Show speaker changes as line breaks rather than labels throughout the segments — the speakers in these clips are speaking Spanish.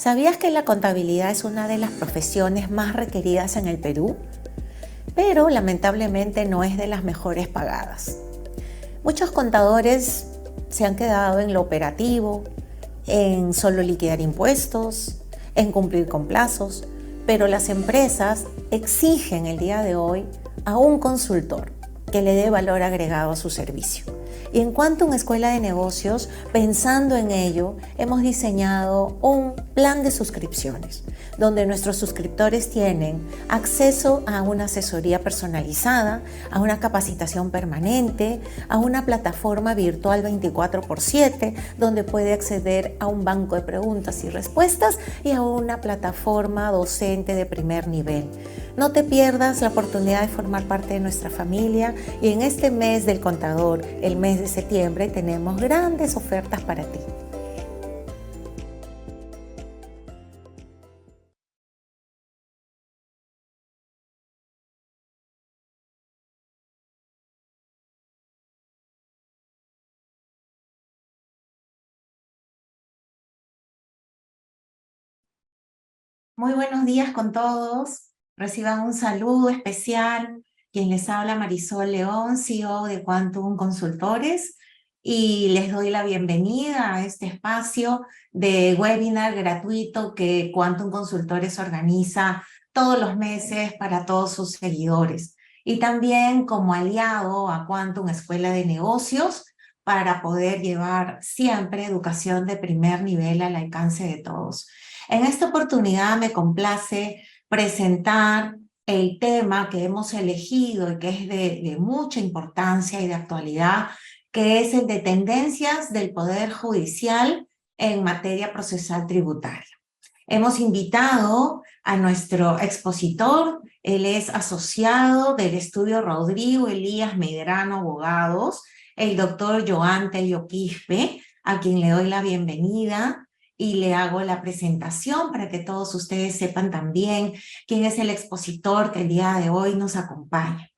¿Sabías que la contabilidad es una de las profesiones más requeridas en el Perú? Pero lamentablemente no es de las mejores pagadas. Muchos contadores se han quedado en lo operativo, en solo liquidar impuestos, en cumplir con plazos, pero las empresas exigen el día de hoy a un consultor que le dé valor agregado a su servicio. Y en una escuela de negocios, pensando en ello, hemos diseñado un plan de suscripciones, donde nuestros suscriptores tienen acceso a una asesoría personalizada, a una capacitación permanente, a una plataforma virtual 24 x 7, donde puede acceder a un banco de preguntas y respuestas y a una plataforma docente de primer nivel. No te pierdas la oportunidad de formar parte de nuestra familia y en este mes del contador, el mes de septiembre, tenemos grandes ofertas para ti. Muy buenos días con todos. Reciban un saludo especial. Quien les habla Marisol León, CEO de Quantum Consultores, y les doy la bienvenida a este espacio de webinar gratuito que Quantum Consultores organiza todos los meses para todos sus seguidores. Y también como aliado a Quantum Escuela de Negocios para poder llevar siempre educación de primer nivel al alcance de todos. En esta oportunidad me complace presentar el tema que hemos elegido y que es de, mucha importancia y de actualidad, que es el de tendencias del Poder Judicial en materia procesal tributaria. Hemos invitado a nuestro expositor, él es asociado del estudio Rodrigo Elías Medrano Abogados, el doctor Joan Telio Quispe, a quien le doy la bienvenida y le hago la presentación para que todos ustedes sepan también quién es el expositor que el día de hoy nos acompaña.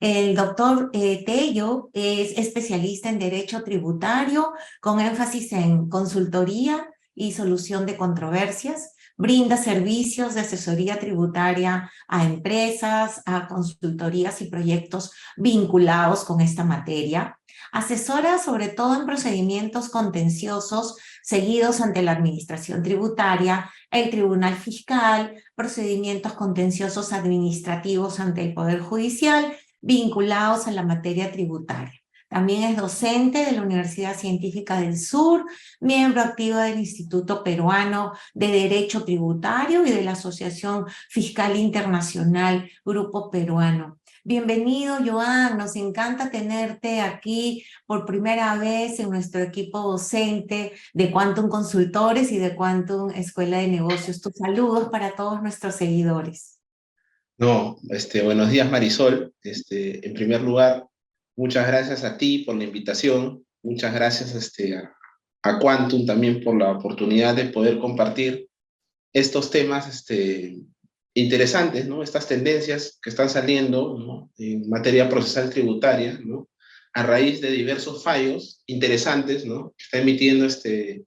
El doctor eh, Tello es especialista en Derecho Tributario con énfasis en consultoría y solución de controversias. Brinda servicios de asesoría tributaria a empresas, a consultorías y proyectos vinculados con esta materia. Asesora sobre todo en procedimientos contenciosos seguidos ante la Administración Tributaria, el Tribunal Fiscal, procedimientos contenciosos administrativos ante el Poder Judicial vinculados a la materia tributaria. También es docente de la Universidad Científica del Sur, miembro activo del Instituto Peruano de Derecho Tributario y de la Asociación Fiscal Internacional Grupo Peruano. Bienvenido, Joan. Nos encanta tenerte aquí por primera vez en nuestro equipo docente de Quantum Consultores y de Quantum Escuela de Negocios. Tus saludos para todos nuestros seguidores.
No, este, buenos días, Marisol. Este, en primer lugar, muchas gracias a ti por la invitación. Muchas gracias este, a, a Quantum también por la oportunidad de poder compartir estos temas este, interesantes, ¿no? Estas tendencias que están saliendo en materia procesal tributaria, ¿no? A raíz de diversos fallos interesantes, ¿no? Que está emitiendo este,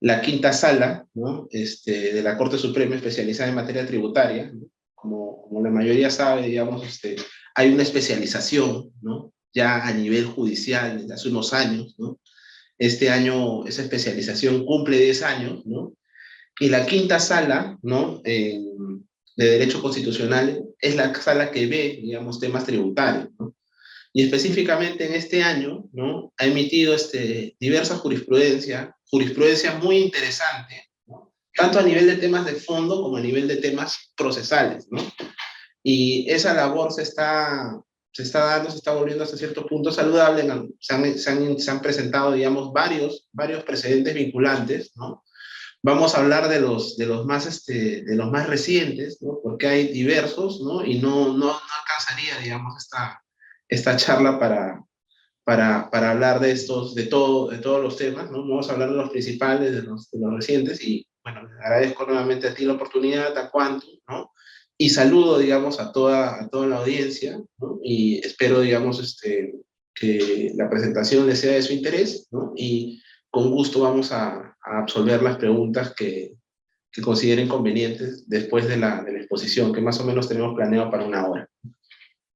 la quinta sala, ¿no? Este, de la Corte Suprema especializada en materia tributaria, como, como la mayoría sabe, digamos, este, hay una especialización, ¿no? Ya a nivel judicial desde hace unos años, ¿no? Este año esa especialización cumple 10 años, ¿no? Y la quinta sala, ¿no? De Derecho Constitucional es la sala que ve, digamos, temas tributarios, ¿no? Y específicamente en este año, ¿no? Ha emitido este, diversa jurisprudencia, jurisprudencia muy interesante, ¿no? tanto a nivel de temas de fondo como a nivel de temas procesales, ¿no? Y esa labor se está, se está dando, se está volviendo hasta cierto punto saludable. Se han, se han, se han presentado, digamos, varios, varios precedentes vinculantes, ¿no? Vamos a hablar de los, de los, más, este, de los más recientes, ¿no? porque hay diversos, ¿no? y no, no, no alcanzaría, digamos, esta, esta charla para, para, para, hablar de estos, de, todo, de todos los temas, ¿no? Vamos a hablar de los principales, de los, de los recientes, y bueno, agradezco nuevamente a ti la oportunidad, a Quantum, ¿no? Y saludo, digamos, a toda, a toda la audiencia, ¿no? Y espero, digamos, este, que la presentación les sea de su interés, ¿no? Y con gusto vamos a, a absolver las preguntas que, que consideren convenientes después de la, exposición, que más o menos tenemos planeado para una hora.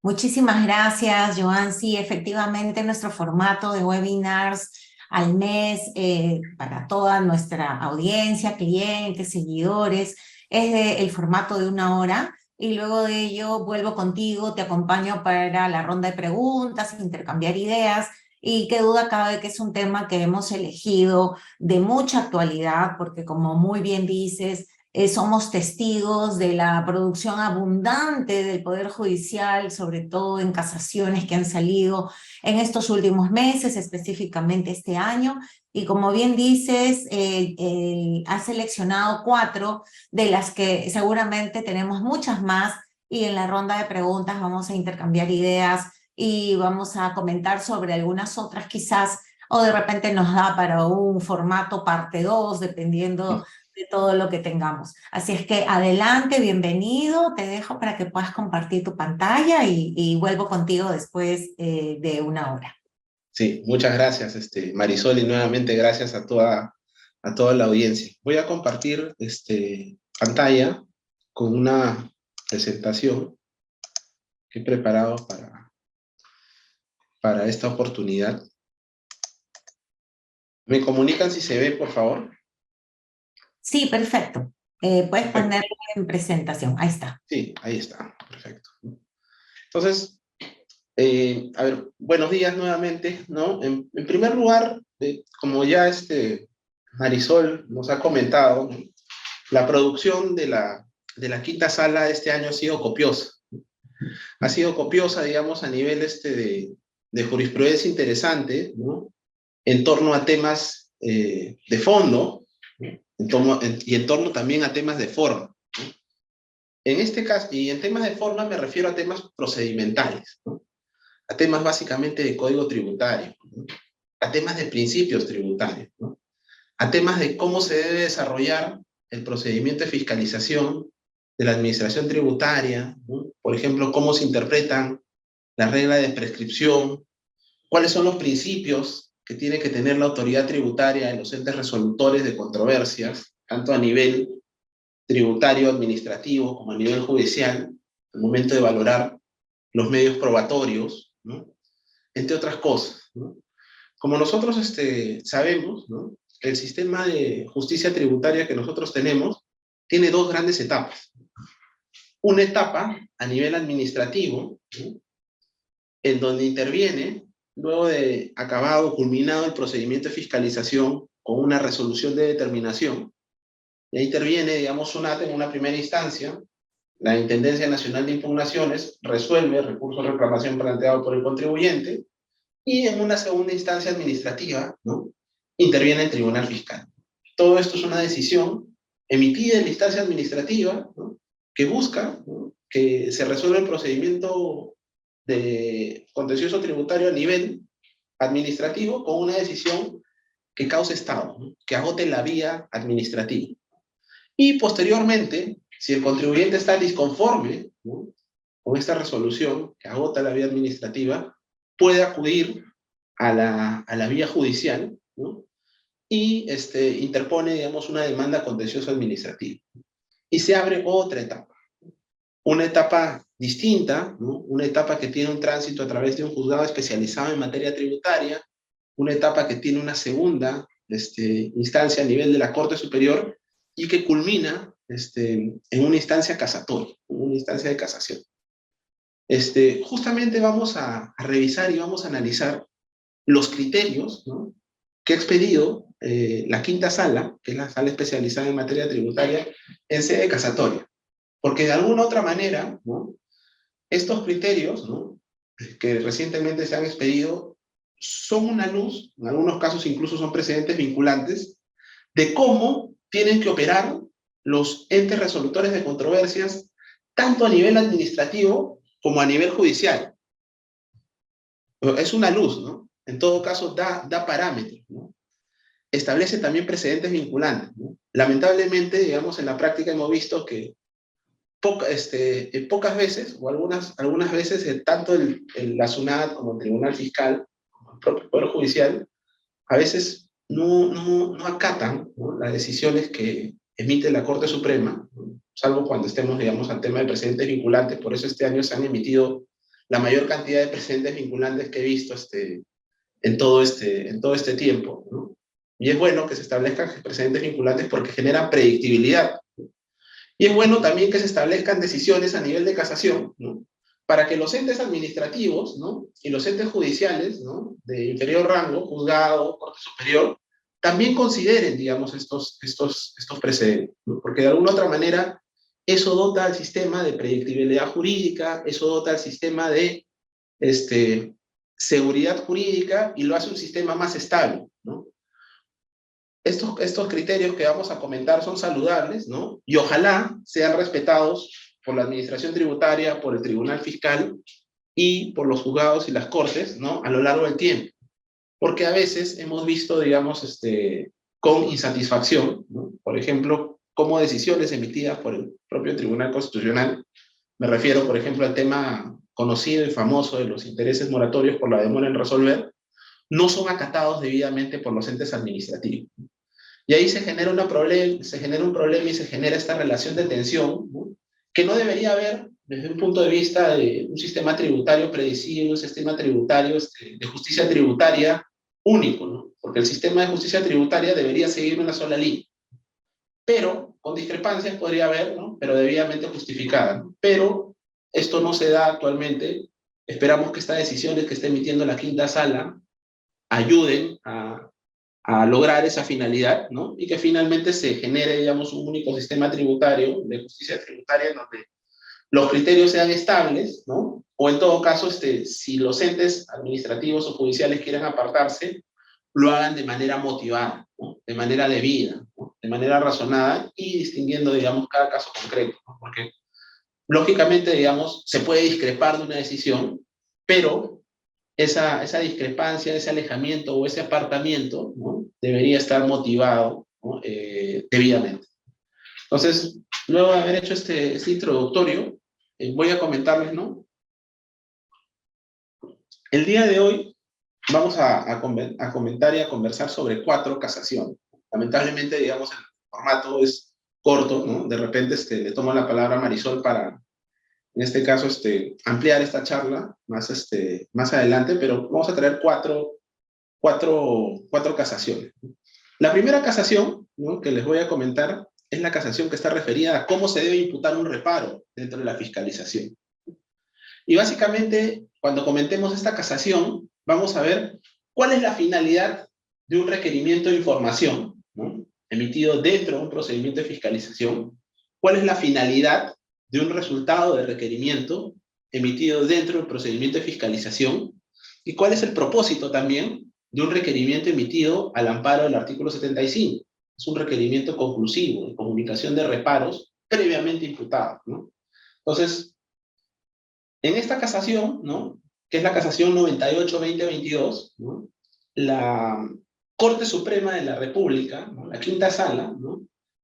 Muchísimas gracias, Joan. Sí, efectivamente, nuestro formato de webinars al mes eh, para toda nuestra audiencia, clientes, seguidores, es el formato de una hora y luego de ello vuelvo contigo, te acompaño para la ronda de preguntas, intercambiar ideas y qué duda cabe que es un tema que hemos elegido de mucha actualidad porque como muy bien dices, eh, somos testigos de la producción abundante del Poder Judicial, sobre todo en casaciones que han salido en estos últimos meses, específicamente este año, y como bien dices, eh, ha seleccionado cuatro, de las que seguramente tenemos muchas más, y en la ronda de preguntas vamos a intercambiar ideas y vamos a comentar sobre algunas otras quizás, o de repente nos da para un formato parte 2, dependiendo de todo lo que tengamos. Así es que adelante, bienvenido, te dejo para que puedas compartir tu pantalla y, vuelvo contigo después eh, de una hora.
Sí, muchas gracias, este, Marisol, y nuevamente gracias a toda, a toda la audiencia. Voy a compartir este, pantalla con una presentación que he preparado para, para esta oportunidad. ¿Me comunican si se ve, por favor?
Sí, perfecto. Eh, puedes ponerlo en presentación. Ahí está.
Sí, ahí está. Perfecto. Entonces, eh, a ver, buenos días nuevamente, ¿no? En, primer lugar, eh, como ya este Marisol nos ha comentado, la producción de la, de la quinta sala este año ha sido copiosa. Ha sido copiosa, digamos, a nivel este de, de jurisprudencia interesante, ¿no? En torno a temas de fondo, y en torno también a temas de forma. En este caso, y en temas de forma me refiero a temas procedimentales, a temas básicamente de código tributario, a temas de principios tributarios, a temas de cómo se debe desarrollar el procedimiento de fiscalización de la administración tributaria, por ejemplo, cómo se interpretan las reglas de prescripción, cuáles son los principios que tiene que tener la autoridad tributaria en los entes resolutores de controversias, tanto a nivel tributario, administrativo, como a nivel judicial, al momento de valorar los medios probatorios, entre otras cosas. Como nosotros este, sabemos, el sistema de justicia tributaria que nosotros tenemos tiene dos grandes etapas. Una etapa a nivel administrativo, en donde interviene luego de acabado, culminado el procedimiento de fiscalización con una resolución de determinación, y interviene, digamos, SUNAT en una primera instancia, la Intendencia Nacional de Impugnaciones resuelve el recurso de reclamación planteado por el contribuyente, y en una segunda instancia administrativa, ¿no? interviene el Tribunal Fiscal. Todo esto es una decisión emitida en la instancia administrativa, ¿no? que busca que se resuelva el procedimiento de contencioso tributario a nivel administrativo con una decisión que cause Estado, que agote la vía administrativa. Y posteriormente, si el contribuyente está disconforme con esta resolución que agota la vía administrativa, puede acudir a la, a la vía judicial y este, interpone, digamos, una demanda contencioso administrativa. Y se abre otra etapa. Una etapa distinta, una etapa que tiene un tránsito a través de un juzgado especializado en materia tributaria, una etapa que tiene una segunda este, instancia a nivel de la Corte Superior y que culmina este, en una instancia casatoria, una instancia de casación. Este, justamente vamos a, revisar y vamos a analizar los criterios que ha expedido eh, la quinta sala, que es la sala especializada en materia tributaria, en sede casatoria. Porque de alguna otra manera. Estos criterios, que recientemente se han expedido, son una luz, en algunos casos incluso son precedentes vinculantes, de cómo tienen que operar los entes resolutores de controversias, tanto a nivel administrativo como a nivel judicial. Es una luz, ¿no? En todo caso, da, da parámetros, ¿no? Establece también precedentes vinculantes, Lamentablemente, digamos, en la práctica hemos visto que este, eh, pocas veces, o algunas, algunas veces, eh, tanto el, la SUNAT como el Tribunal Fiscal, como el propio Poder Judicial, a veces no, no, no acatan las decisiones que, emite la Corte Suprema, salvo cuando estemos, digamos, al tema de precedentes vinculantes, por eso este año se han emitido la mayor cantidad de precedentes vinculantes que he visto este, en, todo este, en todo este tiempo. Y es bueno que se establezcan precedentes vinculantes porque generan predictibilidad. Y es bueno también que se establezcan decisiones a nivel de casación, ¿no? para que los entes administrativos ¿no? y los entes judiciales ¿no? de inferior rango, juzgado, corte superior, también consideren, digamos, estos, estos, estos precedentes, porque de alguna otra manera eso dota al sistema de predictibilidad jurídica, eso dota al sistema de este, seguridad jurídica y lo hace un sistema más estable, ¿no? Estos, estos criterios que vamos a comentar son saludables, ¿no? Y ojalá sean respetados por la Administración Tributaria, por el Tribunal Fiscal y por los juzgados y las cortes, ¿no? A lo largo del tiempo. Porque a veces hemos visto, digamos, este, con insatisfacción, ¿no? por ejemplo, como decisiones emitidas por el propio Tribunal Constitucional, me refiero, por ejemplo, al tema conocido y famoso de los intereses moratorios por la demora en resolver, no son acatados debidamente por los entes administrativos. Y ahí se genera, una problem se genera un problema y se genera esta relación de tensión ¿no? que no debería haber desde un punto de vista de un sistema tributario predecible, un sistema tributario este, de justicia tributaria único, ¿no? porque el sistema de justicia tributaria debería seguir una sola línea. Pero, con discrepancias podría haber, ¿no? pero debidamente justificada. ¿no? Pero esto no se da actualmente. Esperamos que estas decisiones que está emitiendo la quinta sala ayuden a, a lograr esa finalidad, ¿no? Y que finalmente se genere, digamos, un único sistema tributario, de justicia tributaria, en donde los criterios sean estables, ¿no? O en todo caso, este, si los entes administrativos o judiciales quieren apartarse, lo hagan de manera motivada, ¿no? de manera debida, ¿no? de manera razonada y distinguiendo, digamos, cada caso concreto, ¿no? Porque, lógicamente, digamos, se puede discrepar de una decisión, pero esa, esa discrepancia, ese alejamiento o ese apartamiento ¿no? debería estar motivado ¿no? eh, debidamente. Entonces, luego de haber hecho este, este introductorio, eh, voy a comentarles, ¿no? El día de hoy vamos a, a, a, comentar y a conversar sobre cuatro casaciones. Lamentablemente, digamos, el formato es corto, ¿no? De repente este, le tomo la palabra a Marisol para, en este caso, este, ampliar esta charla más, este, más adelante, pero vamos a traer cuatro, cuatro, cuatro casaciones. La primera casación que les voy a comentar es la casación que está referida a cómo se debe imputar un reparo dentro de la fiscalización. Y básicamente, cuando comentemos esta casación, vamos a ver cuál es la finalidad de un requerimiento de información emitido dentro de un procedimiento de fiscalización, cuál es la finalidad de un resultado de requerimiento emitido dentro del procedimiento de fiscalización y cuál es el propósito también de un requerimiento emitido al amparo del artículo 75. Es un requerimiento conclusivo de comunicación de reparos previamente imputados. Entonces, en esta casación, ¿no? que es la casación 98-2022, ¿no? la Corte Suprema de la República, ¿no? la quinta sala, ¿no?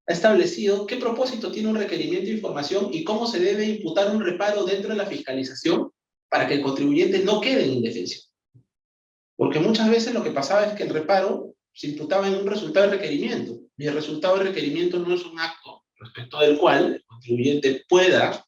Ha establecido qué propósito tiene un requerimiento de información y cómo se debe imputar un reparo dentro de la fiscalización para que el contribuyente no quede en indefensión. Porque muchas veces lo que pasaba es que el reparo se imputaba en un resultado de requerimiento, y el resultado de requerimiento no es un acto respecto del cual el contribuyente pueda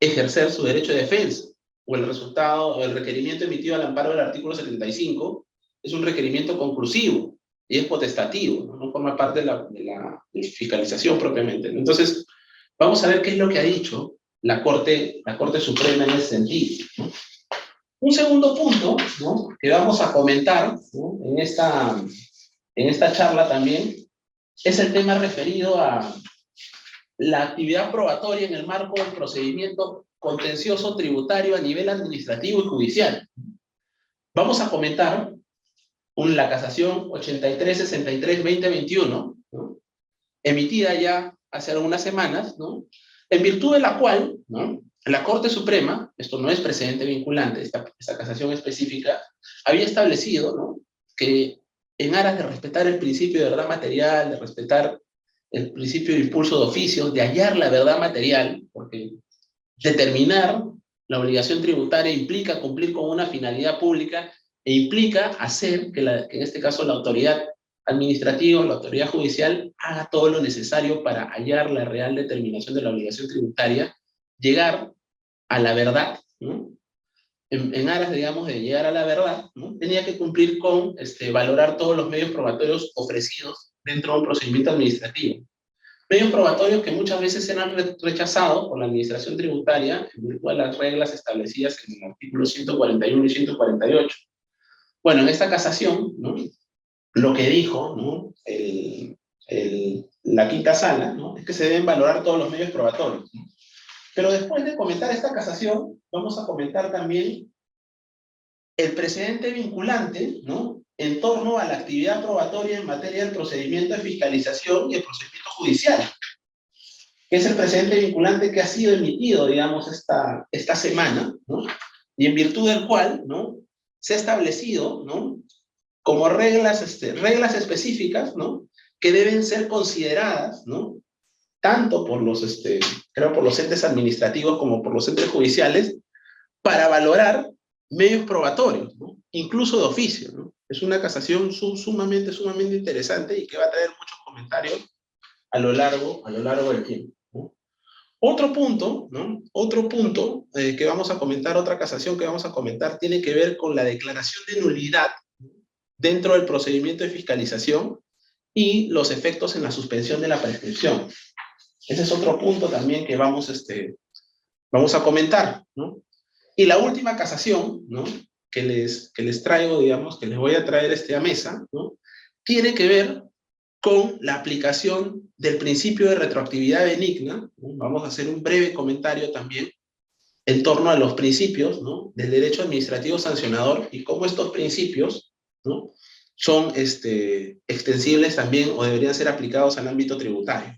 ejercer su derecho de defensa, o el resultado, o el requerimiento emitido al amparo del artículo 75 es un requerimiento conclusivo, y es potestativo, no, forma parte de la, fiscalización propiamente. Entonces, vamos a ver qué es lo que ha dicho la Corte, la Corte Suprema en ese sentido. Un segundo punto ¿no? que vamos a comentar en, esta, en esta charla también es el tema referido a la actividad probatoria en el marco del procedimiento contencioso tributario a nivel administrativo y judicial. Vamos a comentar la casación 83-63-2021, ¿no? emitida ya hace algunas semanas, en virtud de la cual la Corte Suprema, esto no es precedente vinculante, esta, casación específica, había establecido que en aras de respetar el principio de verdad material, de respetar el principio de impulso de oficio, de hallar la verdad material, porque determinar la obligación tributaria implica cumplir con una finalidad pública e implica hacer que, en este caso la autoridad administrativo, la autoridad judicial, haga todo lo necesario para hallar la real determinación de la obligación tributaria, llegar a la verdad, ¿no? en, aras, digamos, de llegar a la verdad, ¿no? tenía que cumplir con este, valorar todos los medios probatorios ofrecidos dentro de un procedimiento administrativo. Medios probatorios que muchas veces eran rechazados por la administración tributaria en virtud de las reglas establecidas en el artículo 141 y 148. Bueno, en esta casación, ¿no? lo que dijo ¿no? el, el, la quinta sala ¿no? es que se deben valorar todos los medios probatorios. Pero después de comentar esta casación, vamos a comentar también el precedente vinculante, ¿no? En torno a la actividad probatoria en materia del procedimiento de fiscalización y el procedimiento judicial, es el precedente vinculante que ha sido emitido, digamos, esta, esta semana, ¿no? Y en virtud del cual, ¿no? Se ha establecido, ¿no? Como reglas, este, reglas específicas, ¿no? Que deben ser consideradas, ¿no? tanto por los, este, creo, por los entes administrativos como por los entes judiciales, para valorar medios probatorios, incluso de oficio. ¿no? Es una casación sumamente, sumamente interesante y que va a traer muchos comentarios a lo largo, a lo largo del tiempo. Otro punto, ¿no? Otro punto eh, que vamos a comentar, otra casación que vamos a comentar, tiene que ver con la declaración de nulidad dentro del procedimiento de fiscalización y los efectos en la suspensión de la prescripción. Ese es otro punto también que vamos, este, vamos a comentar, ¿no? Y la última casación, ¿no? Que les, que les traigo, digamos, que les voy a traer este a mesa, ¿no? Tiene que ver con la aplicación del principio de retroactividad benigna. Vamos a hacer un breve comentario también en torno a los principios ¿no? del derecho administrativo sancionador y cómo estos principios ¿no? son este, extensibles también o deberían ser aplicados al ámbito tributario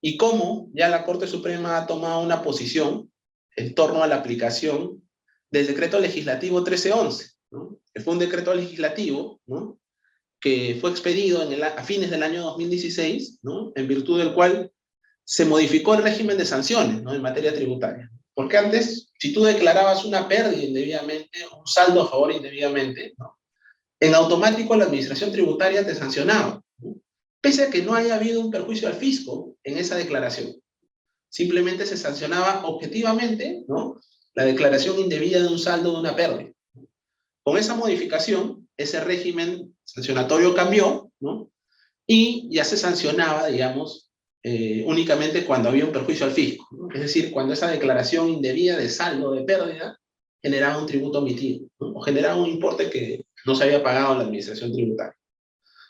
y cómo ya la Corte Suprema ha tomado una posición en torno a la aplicación del decreto legislativo 1311, ¿no? fue un decreto legislativo ¿no? Que fue expedido en el, a fines del año 2016, ¿no? en virtud del cual se modificó el régimen de sanciones ¿no? en materia tributaria. Porque antes, si tú declarabas una pérdida indebidamente, un saldo a favor indebidamente, ¿no? en automático la administración tributaria te sancionaba pese a que no haya habido un perjuicio al fisco en esa declaración. Simplemente se sancionaba objetivamente ¿no? la declaración indebida de un saldo de una pérdida. Con esa modificación, ese régimen sancionatorio cambió, ¿no? y ya se sancionaba, digamos, eh, únicamente cuando había un perjuicio al fisco. Es decir, cuando esa declaración indebida de saldo de pérdida generaba un tributo omitido, o generaba un importe que no se había pagado en la administración tributaria.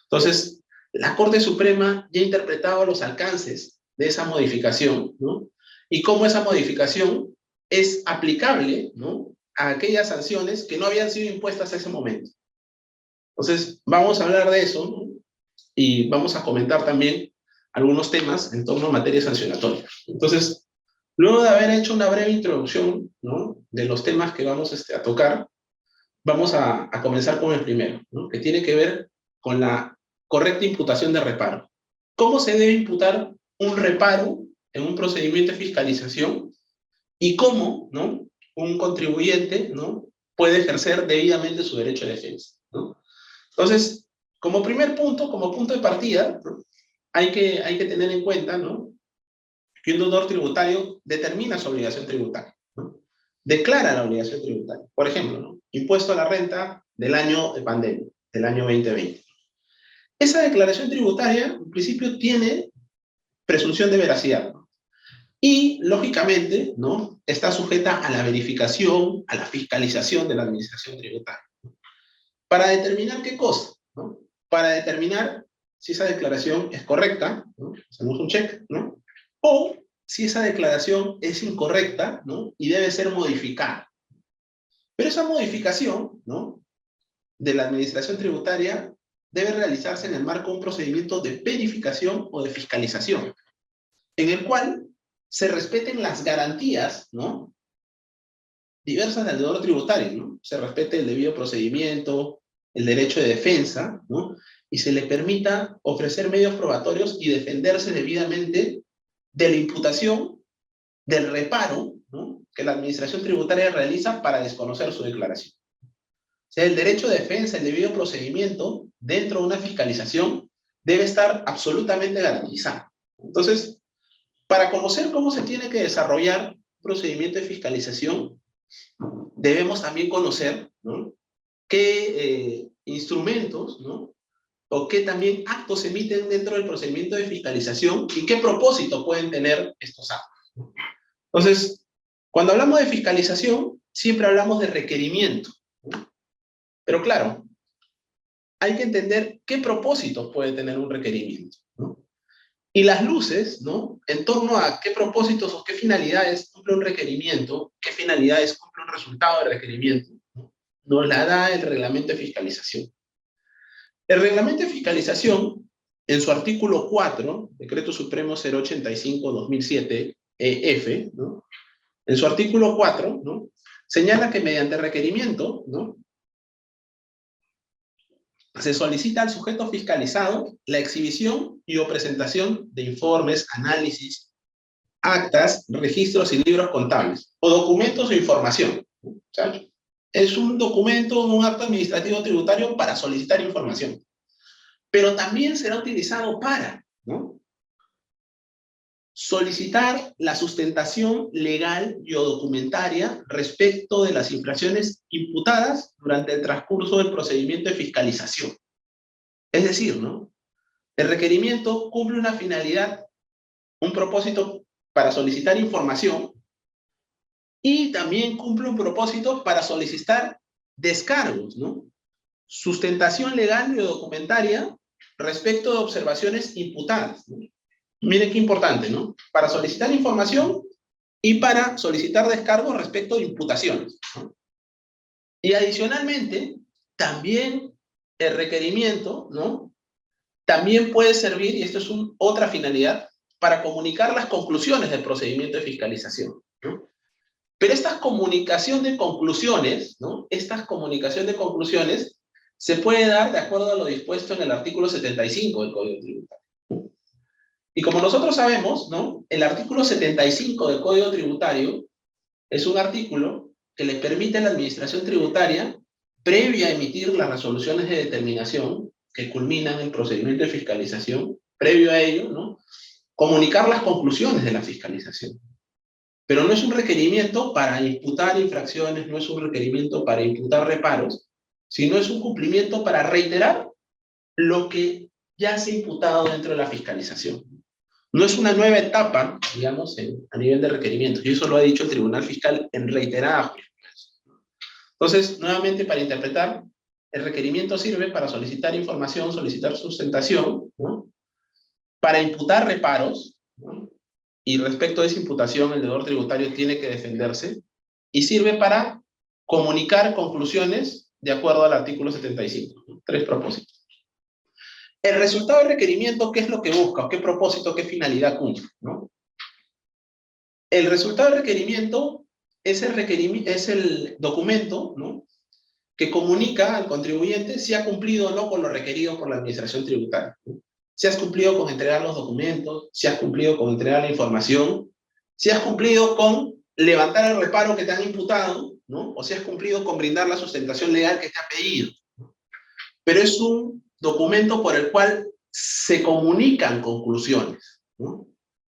Entonces, la Corte Suprema ya ha interpretado los alcances de esa modificación, ¿no? Y cómo esa modificación es aplicable, ¿no? A aquellas sanciones que no habían sido impuestas a ese momento. Entonces, vamos a hablar de eso. Y vamos a comentar también algunos temas en torno a materia sancionatoria. Entonces, luego de haber hecho una breve introducción. De los temas que vamos este, a tocar, vamos a, comenzar con el primero. Que tiene que ver con la correcta imputación de reparo. ¿Cómo se debe imputar un reparo en un procedimiento de fiscalización? Y cómo un contribuyente puede ejercer debidamente su derecho de defensa. Entonces, como primer punto, como punto de partida, hay, que, tener en cuenta que un deudor tributario determina su obligación tributaria. ¿no? Declara la obligación tributaria. Por ejemplo, impuesto a la renta del año de pandemia, del año 2020. Esa declaración tributaria, en principio, tiene presunción de veracidad. Y, lógicamente, está sujeta a la verificación, a la fiscalización de la administración tributaria. Para determinar qué cosa, ¿no? Para determinar si esa declaración es correcta, ¿no? hacemos un check, ¿no? o si esa declaración es incorrecta ¿no? y debe ser modificada. Pero esa modificación ¿no? de la administración tributaria debe realizarse en el marco de un procedimiento de verificación o de fiscalización, en el cual se respeten las garantías, ¿no? Diversas del deudor tributario, ¿no? Se respete el debido procedimiento, el derecho de defensa, ¿no? Y se le permita ofrecer medios probatorios y defenderse debidamente de la imputación, del reparo, ¿no? Que la administración tributaria realiza para desconocer su declaración. sea, el derecho de defensa, el debido procedimiento dentro de una fiscalización debe estar absolutamente garantizado. Entonces, para conocer cómo se tiene que desarrollar un procedimiento de fiscalización, debemos también conocer ¿no? Qué eh, instrumentos ¿no? o qué también actos emiten dentro del procedimiento de fiscalización y qué propósito pueden tener estos actos. Entonces, cuando hablamos de fiscalización, siempre hablamos de requerimiento. Pero claro, hay que entender qué propósito puede tener un requerimiento. Y las luces, ¿no? En torno a qué propósitos o qué finalidades cumple un requerimiento, qué finalidades cumple un resultado de requerimiento, ¿no? Nos la da el reglamento de fiscalización. El reglamento de fiscalización, en su artículo 4, Decreto Supremo 085-2007, EF, ¿no? en su artículo 4, ¿no? señala que mediante requerimiento, ¿no? se solicita al sujeto fiscalizado la exhibición y o presentación de informes, análisis, actas, registros y libros contables, o documentos o información. Es un documento, un acto administrativo tributario para solicitar información. Pero también será utilizado para solicitar la sustentación legal y o documentaria respecto de las infracciones imputadas durante el transcurso del procedimiento de fiscalización. Es decir. El requerimiento cumple una finalidad, un propósito para solicitar información y también cumple un propósito para solicitar descargos, ¿no? Sustentación legal y documentaria respecto de observaciones imputadas. Miren qué importante, ¿no? Para solicitar información y para solicitar descargo respecto de imputaciones. Y adicionalmente, también el requerimiento, ¿no? También puede servir, y esto es otra finalidad, para comunicar las conclusiones del procedimiento de fiscalización. ¿no? Pero esta comunicación de conclusiones, ¿no? Esta comunicación de conclusiones se puede dar de acuerdo a lo dispuesto en el artículo 75 del Código Tributario. Y como nosotros sabemos, ¿no? El artículo 75 del Código Tributario es un artículo que le permite a la Administración Tributaria, previa a emitir las resoluciones de determinación que culminan el procedimiento de fiscalización, previo a ello, ¿no? Comunicar las conclusiones de la fiscalización. Pero no es un requerimiento para imputar infracciones, no es un requerimiento para imputar reparos, sino es un cumplimiento para reiterar lo que ya se ha imputado dentro de la fiscalización. No es una nueva etapa, digamos, a nivel de requerimientos, y eso lo ha dicho el Tribunal Fiscal en reiteradas Entonces, nuevamente, para interpretar, el requerimiento sirve para solicitar información, solicitar sustentación, para imputar reparos, y respecto a esa imputación, el deudor tributario tiene que defenderse, y sirve para comunicar conclusiones de acuerdo al artículo 75. Tres propósitos. El resultado del requerimiento, ¿qué es lo que busca? ¿Qué propósito, qué finalidad cumple? ¿no? El resultado del requerimiento es el, es el documento ¿no? que comunica al contribuyente si ha cumplido o no con lo requerido por la administración tributaria. Si has cumplido con entregar los documentos, si has cumplido con entregar la información, si has cumplido con levantar el reparo que te han imputado, ¿no? o si has cumplido con brindar la sustentación legal que te ha pedido. Pero es un documento por el cual se comunican conclusiones. No,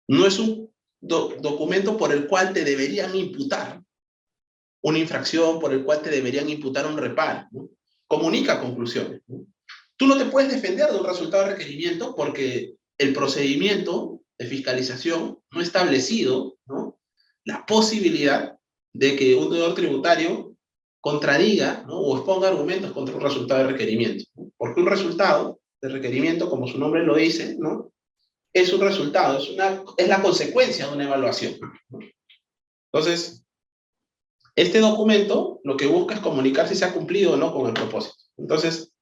no es un documento por el cual te deberían imputar una infracción, por el cual te deberían imputar un reparo. Comunica conclusiones. Tú no te puedes defender de un resultado de requerimiento porque el procedimiento de fiscalización no ha establecido ¿no? la posibilidad de que un deudor tributario contradiga ¿no? o exponga argumentos contra un resultado de requerimiento. Porque un resultado de requerimiento, como su nombre lo dice, ¿no? es un resultado, es, una, es la consecuencia de una evaluación. Entonces, este documento lo que busca es comunicar si se ha cumplido o no con el propósito. Entonces,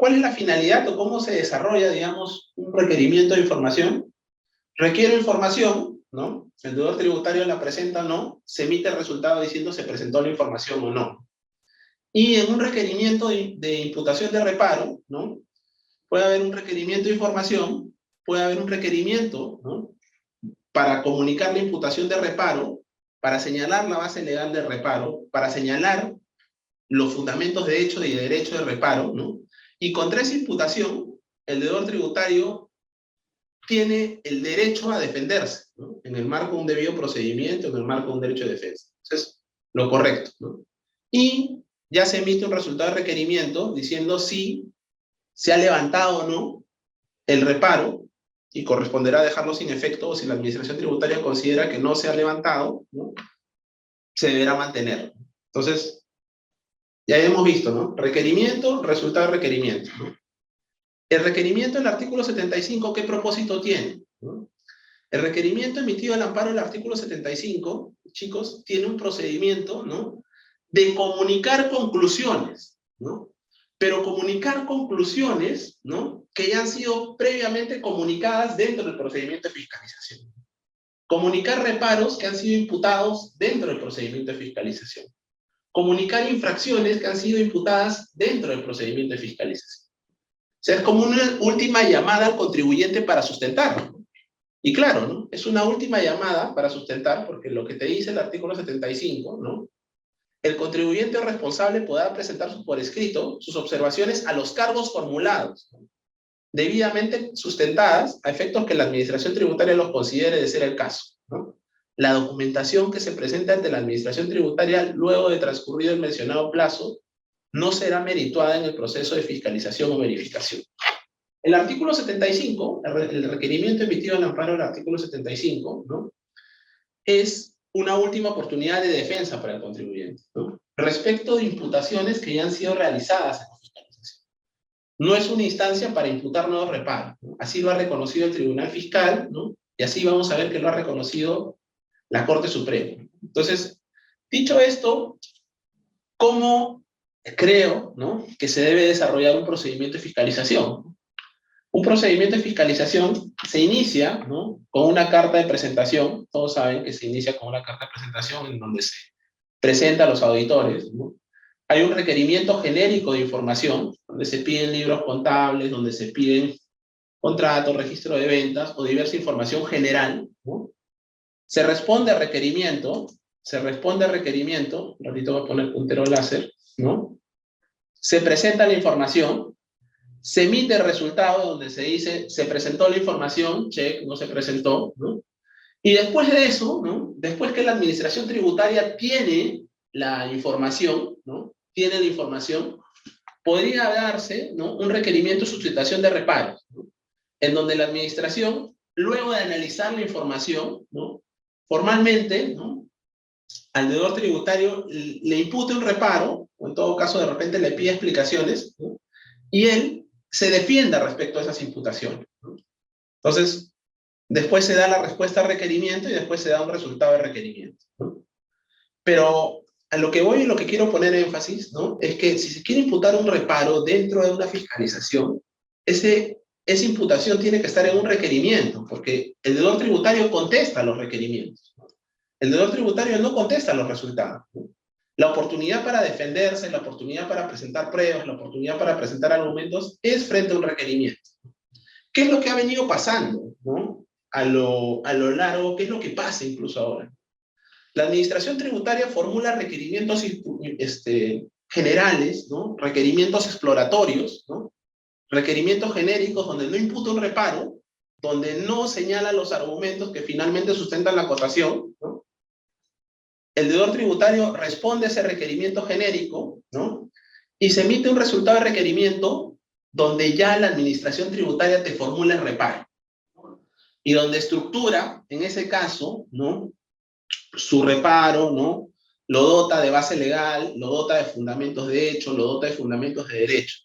¿cuál es la finalidad o cómo se desarrolla, digamos, un requerimiento de información? Requiere información, ¿no? El deudor tributario la presenta o no, se emite el resultado diciendo se presentó la información o no. Y en un requerimiento de, imputación de reparo, ¿no? Puede haber un requerimiento de información, puede haber un requerimiento, ¿no? Para comunicar la imputación de reparo, para señalar la base legal de reparo, para señalar los fundamentos de hecho y de derecho de reparo, ¿no? Y contra esa imputación, el deudor tributario tiene el derecho a defenderse, ¿no? En el marco de un debido procedimiento, en el marco de un derecho de defensa. Entonces, lo correcto, ¿no? Y ya se emite un resultado de requerimiento diciendo si se ha levantado o no el reparo y corresponderá dejarlo sin efecto o si la administración tributaria considera que no se ha levantado, ¿no? se deberá mantener. Entonces, ya hemos visto, ¿no? Requerimiento, resultado requerimiento. ¿no? El requerimiento del artículo 75, ¿qué propósito tiene? El requerimiento emitido al amparo del artículo 75, chicos, tiene un procedimiento, ¿no? De comunicar conclusiones, ¿no? Pero comunicar conclusiones, ¿no? Que ya han sido previamente comunicadas dentro del procedimiento de fiscalización. Comunicar reparos que han sido imputados dentro del procedimiento de fiscalización. Comunicar infracciones que han sido imputadas dentro del procedimiento de fiscalización. O sea, es como una última llamada al contribuyente para sustentar. Y claro, ¿no? Es una última llamada para sustentar, porque lo que te dice el artículo 75, ¿no? El contribuyente responsable podrá presentar por escrito sus observaciones a los cargos formulados, debidamente sustentadas a efectos que la administración tributaria los considere de ser el caso. ¿no? La documentación que se presenta ante la administración tributaria luego de transcurrido el mencionado plazo no será merituada en el proceso de fiscalización o verificación. El artículo 75, el requerimiento emitido en amparo del artículo 75, ¿no? es una última oportunidad de defensa para el contribuyente, ¿no? respecto de imputaciones que ya han sido realizadas en la fiscalización. No es una instancia para imputar nuevos reparos. Así lo ha reconocido el Tribunal Fiscal, ¿no? y así vamos a ver que lo ha reconocido la Corte Suprema. Entonces, dicho esto, ¿cómo creo ¿no? que se debe desarrollar un procedimiento de fiscalización? Un procedimiento de fiscalización se inicia ¿no? con una carta de presentación, todos saben que se inicia con una carta de presentación en donde se presenta a los auditores. Hay un requerimiento genérico de información, donde se piden libros contables, donde se piden contratos, registro de ventas o diversa información general. ¿no? Se responde a requerimiento, se responde a requerimiento, ratito voy a poner puntero láser, ¿no? Se presenta la información, se emite el resultado donde se dice, se presentó la información, check, no se presentó, ¿no? Y después de eso, ¿no? Después que la administración tributaria tiene la información, ¿no? Tiene la información, podría darse, ¿no? Un requerimiento de sustitución de reparos, ¿no? En donde la administración, luego de analizar la información, ¿no? Formalmente, ¿no? Al deudor tributario le impute un reparo, o en todo caso de repente le pide explicaciones, y él se defienda respecto a esas imputaciones. Entonces, después se da la respuesta al requerimiento y después se da un resultado de requerimiento. Pero a lo que voy y lo que quiero poner énfasis, ¿no? Es que si se quiere imputar un reparo dentro de una fiscalización, ese, esa imputación tiene que estar en un requerimiento, porque el deudor tributario contesta los requerimientos. El deudor tributario no contesta los resultados. La oportunidad para defenderse, la oportunidad para presentar pruebas, la oportunidad para presentar argumentos es frente a un requerimiento. ¿Qué es lo que ha venido pasando ¿no? a, lo, a lo largo? ¿Qué es lo que pasa incluso ahora? La administración tributaria formula requerimientos este, generales, ¿no? requerimientos exploratorios, ¿no? Requerimientos genéricos donde no imputa un reparo, donde no señala los argumentos que finalmente sustentan la acotación, ¿no? el deudor tributario responde a ese requerimiento genérico, ¿no? Y se emite un resultado de requerimiento donde ya la administración tributaria te formula el reparo. Y donde estructura, en ese caso, ¿no? Su reparo, ¿no? Lo dota de base legal, lo dota de fundamentos de hecho, lo dota de fundamentos de derecho.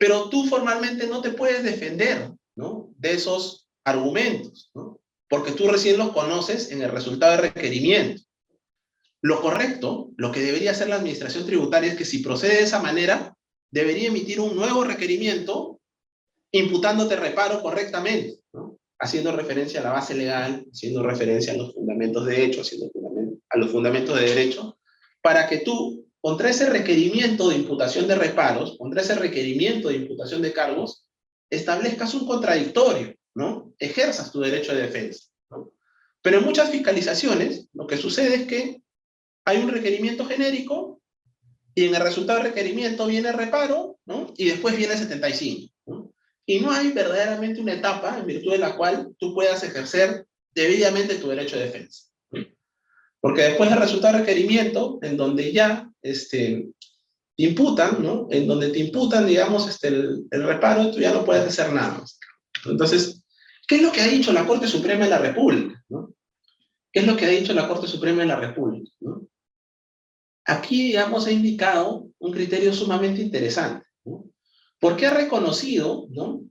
Pero tú formalmente no te puedes defender, ¿no? De esos argumentos, ¿no? Porque tú recién los conoces en el resultado de requerimiento. Lo correcto, lo que debería hacer la administración tributaria es que si procede de esa manera, debería emitir un nuevo requerimiento imputándote reparo correctamente, haciendo referencia a la base legal, haciendo referencia a los fundamentos de hecho, haciendo a los fundamentos de derecho, para que tú, contra ese requerimiento de imputación de reparos, contra ese requerimiento de imputación de cargos, establezcas un contradictorio, ¿no? Ejerzas tu derecho de defensa, ¿no? Pero en muchas fiscalizaciones, lo que sucede es que hay un requerimiento genérico y en el resultado de requerimiento viene reparo, ¿no? Y después viene el 75, ¿no? Y no hay verdaderamente una etapa en virtud de la cual tú puedas ejercer debidamente tu derecho de defensa. Porque después del resultado de requerimiento, en donde ya este, te imputan, ¿no? En donde te imputan, digamos, este, el, reparo, tú ya no puedes hacer nada. Entonces, ¿qué es lo que ha dicho la Corte Suprema de la República? ¿no? ¿Qué es lo que ha dicho la Corte Suprema de la República? ¿no? Aquí, digamos, ha indicado un criterio sumamente interesante, ¿no? porque ha reconocido ¿no?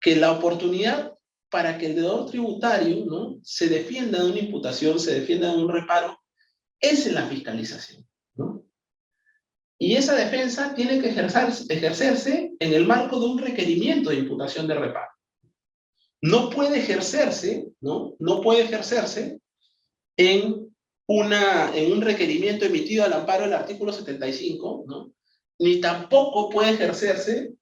que la oportunidad para que el deudor tributario ¿no? se defienda de una imputación, se defienda de un reparo, es en la fiscalización. ¿no? Y esa defensa tiene que ejercerse, ejercerse en el marco de un requerimiento de imputación de reparo. No puede ejercerse, ¿no? No puede ejercerse en una, en un requerimiento emitido al amparo del artículo 75, ¿no? ni tampoco puede ejercerse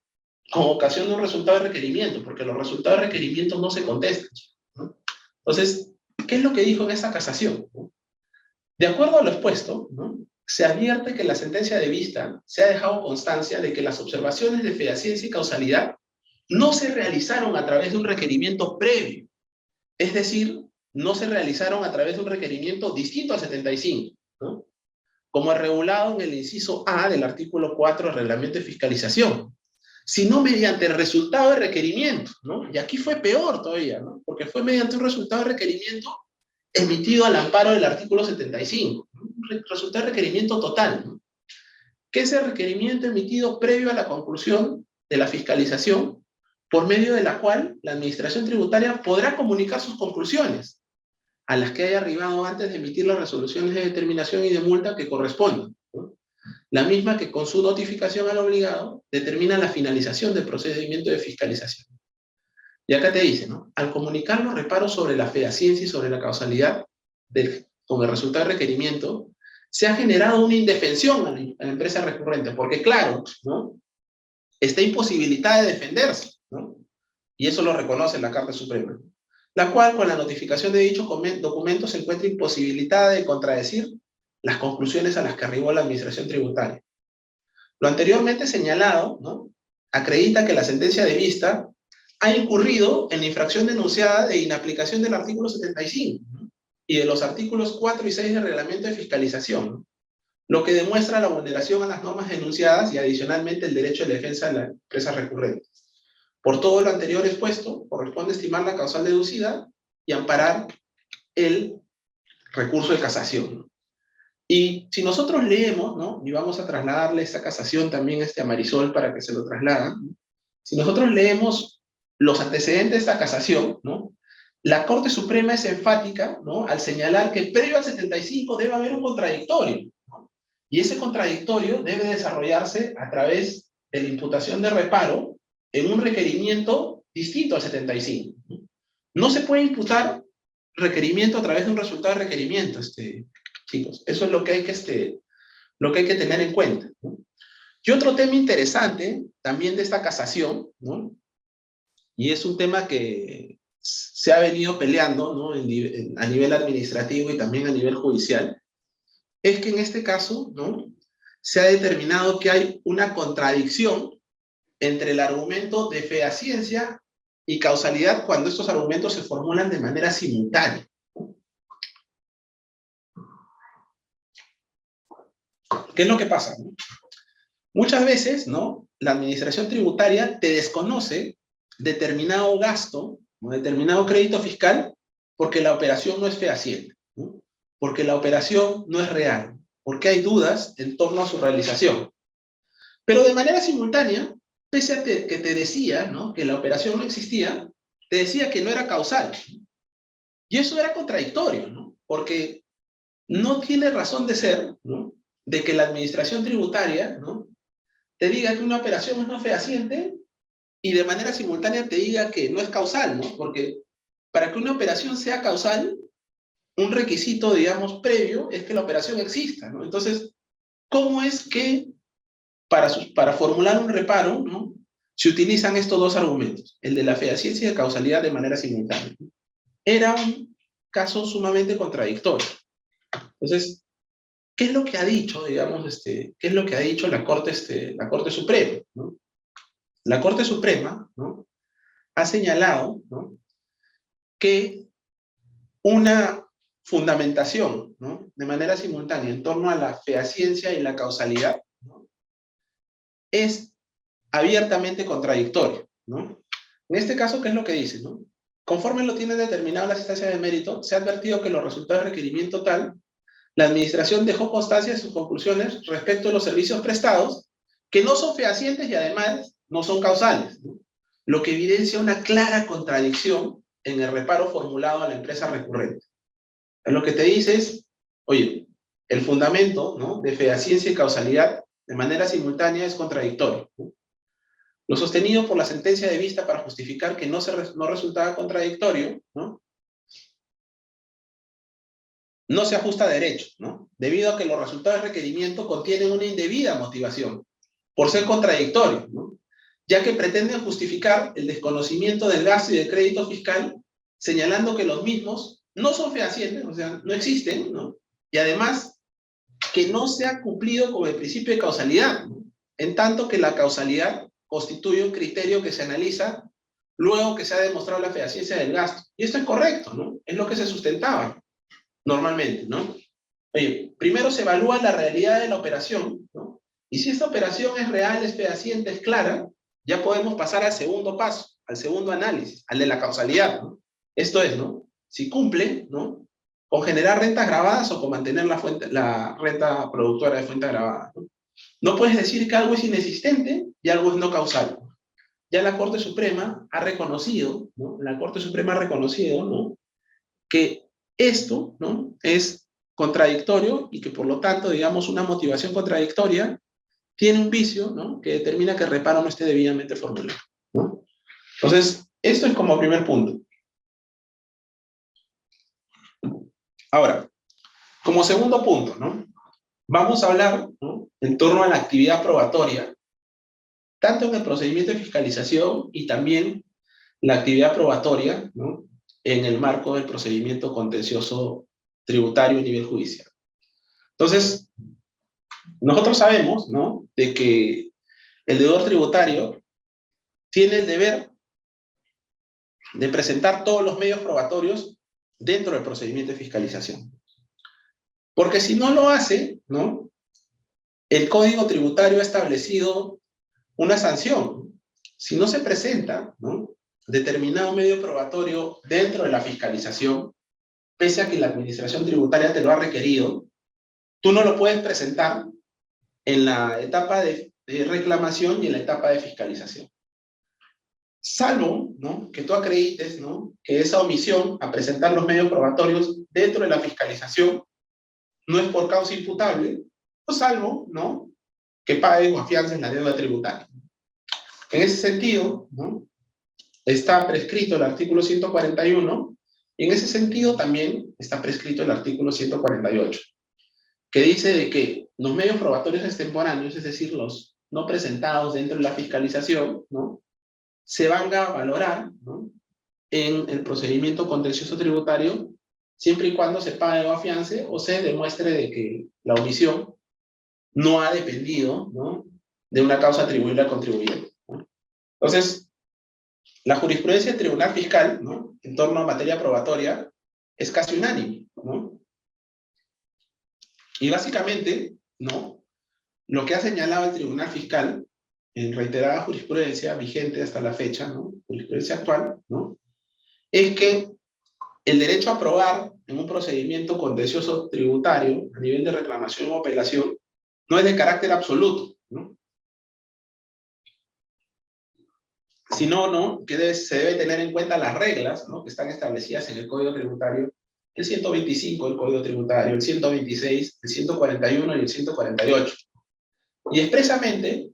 con ocasión de un resultado de requerimiento, porque los resultados de requerimiento no se contestan. Entonces, ¿qué es lo que dijo en esta casación? De acuerdo a lo expuesto, se advierte que la sentencia de vista se ha dejado constancia de que las observaciones de fehaciencia y causalidad no se realizaron a través de un requerimiento previo, es decir, no se realizaron a través de un requerimiento distinto al 75, ¿no? como regulado en el inciso A del artículo 4 del reglamento de fiscalización, sino mediante el resultado de requerimiento, ¿no? Y aquí fue peor todavía, ¿no? Porque fue mediante un resultado de requerimiento emitido al amparo del artículo 75, ¿no? un resultado de requerimiento total, ¿no? Que es el requerimiento emitido previo a la conclusión de la fiscalización, por medio de la cual la administración tributaria podrá comunicar sus conclusiones, a las que haya arribado antes de emitir las resoluciones de determinación y de multa que correspondan. La misma que con su notificación al obligado determina la finalización del procedimiento de fiscalización. Y acá te dice, ¿no? Al comunicar los reparos sobre la fehaciencia y sobre la causalidad del, con el resultado de requerimiento, se ha generado una indefensión a la, a la empresa recurrente, porque claro, ¿no? Está imposibilitada de defenderse, ¿no? Y eso lo reconoce la Carta Suprema la cual con la notificación de dicho documento se encuentra imposibilitada de contradecir las conclusiones a las que arribó la Administración Tributaria. Lo anteriormente señalado acredita que la sentencia de vista ha incurrido en la infracción denunciada de inaplicación del artículo 75 ¿no? y de los artículos 4 y 6 del reglamento de fiscalización, lo que demuestra la vulneración a las normas denunciadas y adicionalmente el derecho de defensa de la empresa recurrente. Por todo lo anterior expuesto, corresponde estimar la causal deducida y amparar el recurso de casación. Y si nosotros leemos, ¿no? y vamos a trasladarle esta casación también este a Marisol para que se lo trasladan, si nosotros leemos los antecedentes de esta casación, ¿no? la Corte Suprema es enfática ¿no? al señalar que previo al 75 debe haber un contradictorio, ¿no? y ese contradictorio debe desarrollarse a través de la imputación de reparo en un requerimiento distinto al 75. No se puede imputar requerimiento a través de un resultado de requerimiento, este, chicos. Eso es lo que hay que, este, lo que, hay que tener en cuenta. Y otro tema interesante también de esta casación, ¿no? y es un tema que se ha venido peleando ¿no? a nivel administrativo y también a nivel judicial, es que en este caso ¿no? se ha determinado que hay una contradicción entre el argumento de fehaciencia y causalidad cuando estos argumentos se formulan de manera simultánea. ¿Qué es lo que pasa? Muchas veces, ¿no? La administración tributaria te desconoce determinado gasto o determinado crédito fiscal porque la operación no es fehaciente, ¿no? porque la operación no es real, porque hay dudas en torno a su realización. Pero de manera simultánea, pese a que te decía ¿no? que la operación no existía, te decía que no era causal. Y eso era contradictorio, ¿no? porque no tiene razón de ser ¿no? De que la administración tributaria ¿no? te diga que una operación es no fehaciente y de manera simultánea te diga que no es causal, ¿no? porque para que una operación sea causal, un requisito, digamos, previo es que la operación exista. ¿no? Entonces, ¿cómo es que para, para formular un reparo, ¿no? se utilizan estos dos argumentos, el de la fehaciencia y de causalidad de manera simultánea. Era un caso sumamente contradictorio. Entonces, ¿qué es lo que ha dicho, digamos, este, qué es lo que ha dicho la Corte, este, la Corte Suprema? ¿no? La Corte Suprema ¿no? ha señalado ¿no? que una fundamentación ¿no? de manera simultánea en torno a la fehaciencia y la causalidad es abiertamente contradictorio. ¿no? En este caso, ¿qué es lo que dice? ¿no? Conforme lo tienen determinado las instancias de mérito, se ha advertido que los resultados de requerimiento tal, la administración dejó constancia de sus conclusiones respecto a los servicios prestados, que no son fehacientes y además no son causales, lo que evidencia una clara contradicción en el reparo formulado a la empresa recurrente. Lo que te dice es, oye, el fundamento de fehaciencia y causalidad de manera simultánea es contradictorio. Lo sostenido por la sentencia de vista para justificar que no, se, no resultaba contradictorio, ¿no? No se ajusta a derecho, ¿no? debido a que los resultados de requerimiento contienen una indebida motivación, por ser contradictorio, ¿no? ya que pretenden justificar el desconocimiento del gasto y del crédito fiscal, señalando que los mismos no son fehacientes, o sea, no existen, ¿no? y además que no se ha cumplido con el principio de causalidad, ¿no? en tanto que la causalidad constituye un criterio que se analiza luego que se ha demostrado la fehaciencia del gasto. Y esto es correcto, ¿no? Es lo que se sustentaba normalmente, ¿no? Oye, primero se evalúa la realidad de la operación, ¿no? Y si esta operación es real, es fehaciente, es clara, ya podemos pasar al segundo paso, al segundo análisis, al de la causalidad, ¿no? Esto es, ¿no? Si cumple, ¿no? Con generar rentas grabadas o con mantener la, fuente, la renta productora de fuente grabada, ¿no? No puedes decir que algo es inexistente y algo es no causal. Ya la Corte Suprema ha reconocido, ¿no? La Corte Suprema ha reconocido, ¿no? Que esto, ¿no? Es contradictorio y que por lo tanto, digamos, una motivación contradictoria tiene un vicio, ¿no? Que determina que el reparo no esté debidamente formulado. Entonces, esto es como primer punto. Ahora, como segundo punto, ¿no? Vamos a hablar en torno a la actividad probatoria, tanto en el procedimiento de fiscalización y también la actividad probatoria ¿no? En el marco del procedimiento contencioso tributario a nivel judicial. Entonces, nosotros sabemos ¿no? de que el deudor tributario tiene el deber de presentar todos los medios probatorios dentro del procedimiento de fiscalización. Porque si no lo hace, ¿no? El Código Tributario ha establecido una sanción. Si no se presenta, ¿no? Determinado medio probatorio dentro de la fiscalización, pese a que la Administración Tributaria te lo ha requerido, tú no lo puedes presentar en la etapa de, de reclamación y en la etapa de fiscalización. Salvo ¿no? que tú acredites ¿no? que esa omisión a presentar los medios probatorios dentro de la fiscalización no es por causa imputable, o salvo, ¿no? Que pague o en la deuda tributaria. En ese sentido, ¿no? Está prescrito el artículo 141, y en ese sentido también está prescrito el artículo 148, que dice de que los medios probatorios extemporáneos, es decir, los no presentados dentro de la fiscalización, ¿no? Se van a valorar, ¿no? En el procedimiento contencioso tributario siempre y cuando se pague o afiance o se demuestre de que la omisión no ha dependido ¿no? de una causa atribuible al contribuyente. Entonces, la jurisprudencia del Tribunal Fiscal ¿no? en torno a materia probatoria es casi unánime. ¿no? Y básicamente, ¿no? lo que ha señalado el Tribunal Fiscal en reiterada jurisprudencia vigente hasta la fecha, ¿no? jurisprudencia actual, ¿no? es que el derecho a probar en un procedimiento contencioso tributario a nivel de reclamación o apelación no es de carácter absoluto, ¿no? Sino, ¿no? Que se debe tener en cuenta las reglas, ¿no? Que están establecidas en el Código Tributario, el 125 del Código Tributario, el 126, el 141 y el 148. Y expresamente,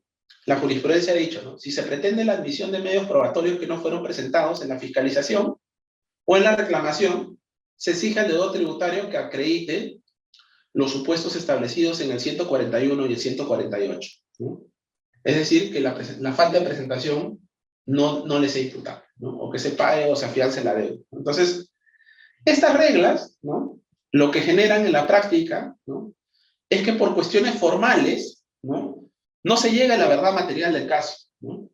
la jurisprudencia ha dicho, ¿no? Si se pretende la admisión de medios probatorios que no fueron presentados en la fiscalización, o en la reclamación se exige al deudor tributario que acredite los supuestos establecidos en el 141 y el 148. Es decir, que la, falta de presentación no, no le sea imputable, ¿no? o que se pague o se afiance la deuda. Entonces, estas reglas, ¿no? lo que generan en la práctica, ¿no? es que por cuestiones formales, ¿no? No se llega a la verdad material del caso, ¿no?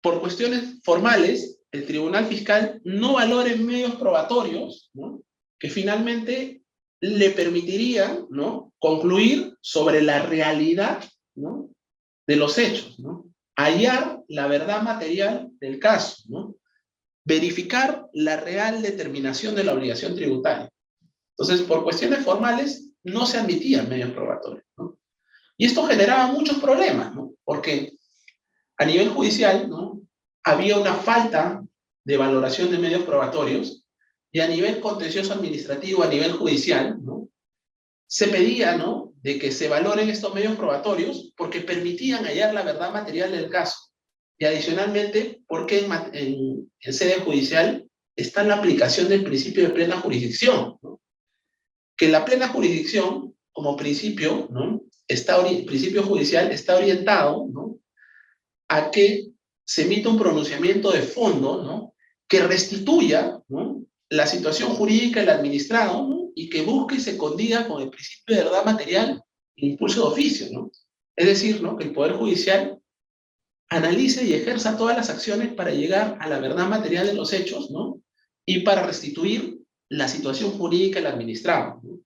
Por cuestiones formales, el Tribunal Fiscal no valora medios probatorios, ¿no? Que finalmente le permitirían, ¿no? Concluir sobre la realidad, ¿no? De los hechos, ¿no? Hallar la verdad material del caso, ¿no? Verificar la real determinación de la obligación tributaria. Entonces, por cuestiones formales, no se admitían medios probatorios, ¿no? Y esto generaba muchos problemas, ¿no? Porque a nivel judicial, ¿no? Había una falta de valoración de medios probatorios y a nivel contencioso administrativo, a nivel judicial, ¿no? Se pedía, ¿no? De que se valoren estos medios probatorios porque permitían hallar la verdad material del caso. Y adicionalmente, porque en, sede judicial está la aplicación del principio de plena jurisdicción, ¿no? Que la plena jurisdicción, como principio, ¿no? Está, principio judicial está orientado, ¿no? A que se emita un pronunciamiento de fondo, ¿no? Que restituya, ¿no? La situación jurídica del administrado ¿no? y que busque y se condiga con el principio de verdad material impulso de oficio. ¿no? Es decir, ¿no? que el Poder Judicial analice y ejerza todas las acciones para llegar a la verdad material de los hechos ¿no? y para restituir la situación jurídica del administrado. ¿no?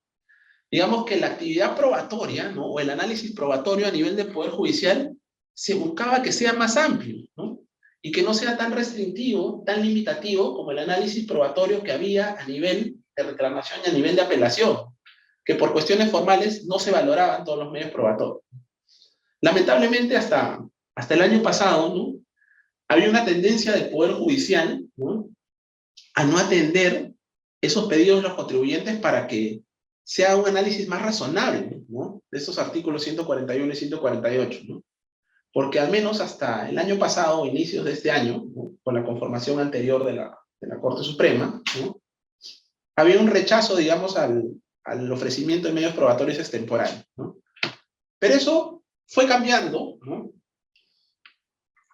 Digamos que la actividad probatoria ¿no? o el análisis probatorio a nivel del Poder Judicial se buscaba que sea más amplio, ¿no? Y que no sea tan restrictivo, tan limitativo como el análisis probatorio que había a nivel de reclamación y a nivel de apelación, que por cuestiones formales no se valoraban todos los medios probatorios. Lamentablemente hasta, hasta el año pasado, ¿no? había una tendencia del Poder Judicial a no atender esos pedidos de los contribuyentes para que sea un análisis más razonable ¿no? de estos artículos 141 y 148. ¿no? Porque al menos hasta el año pasado, inicios de este año, con la conformación anterior de la, de la Corte Suprema, había un rechazo, digamos, al, al, ofrecimiento de medios probatorios extemporáneos. Pero eso fue cambiando,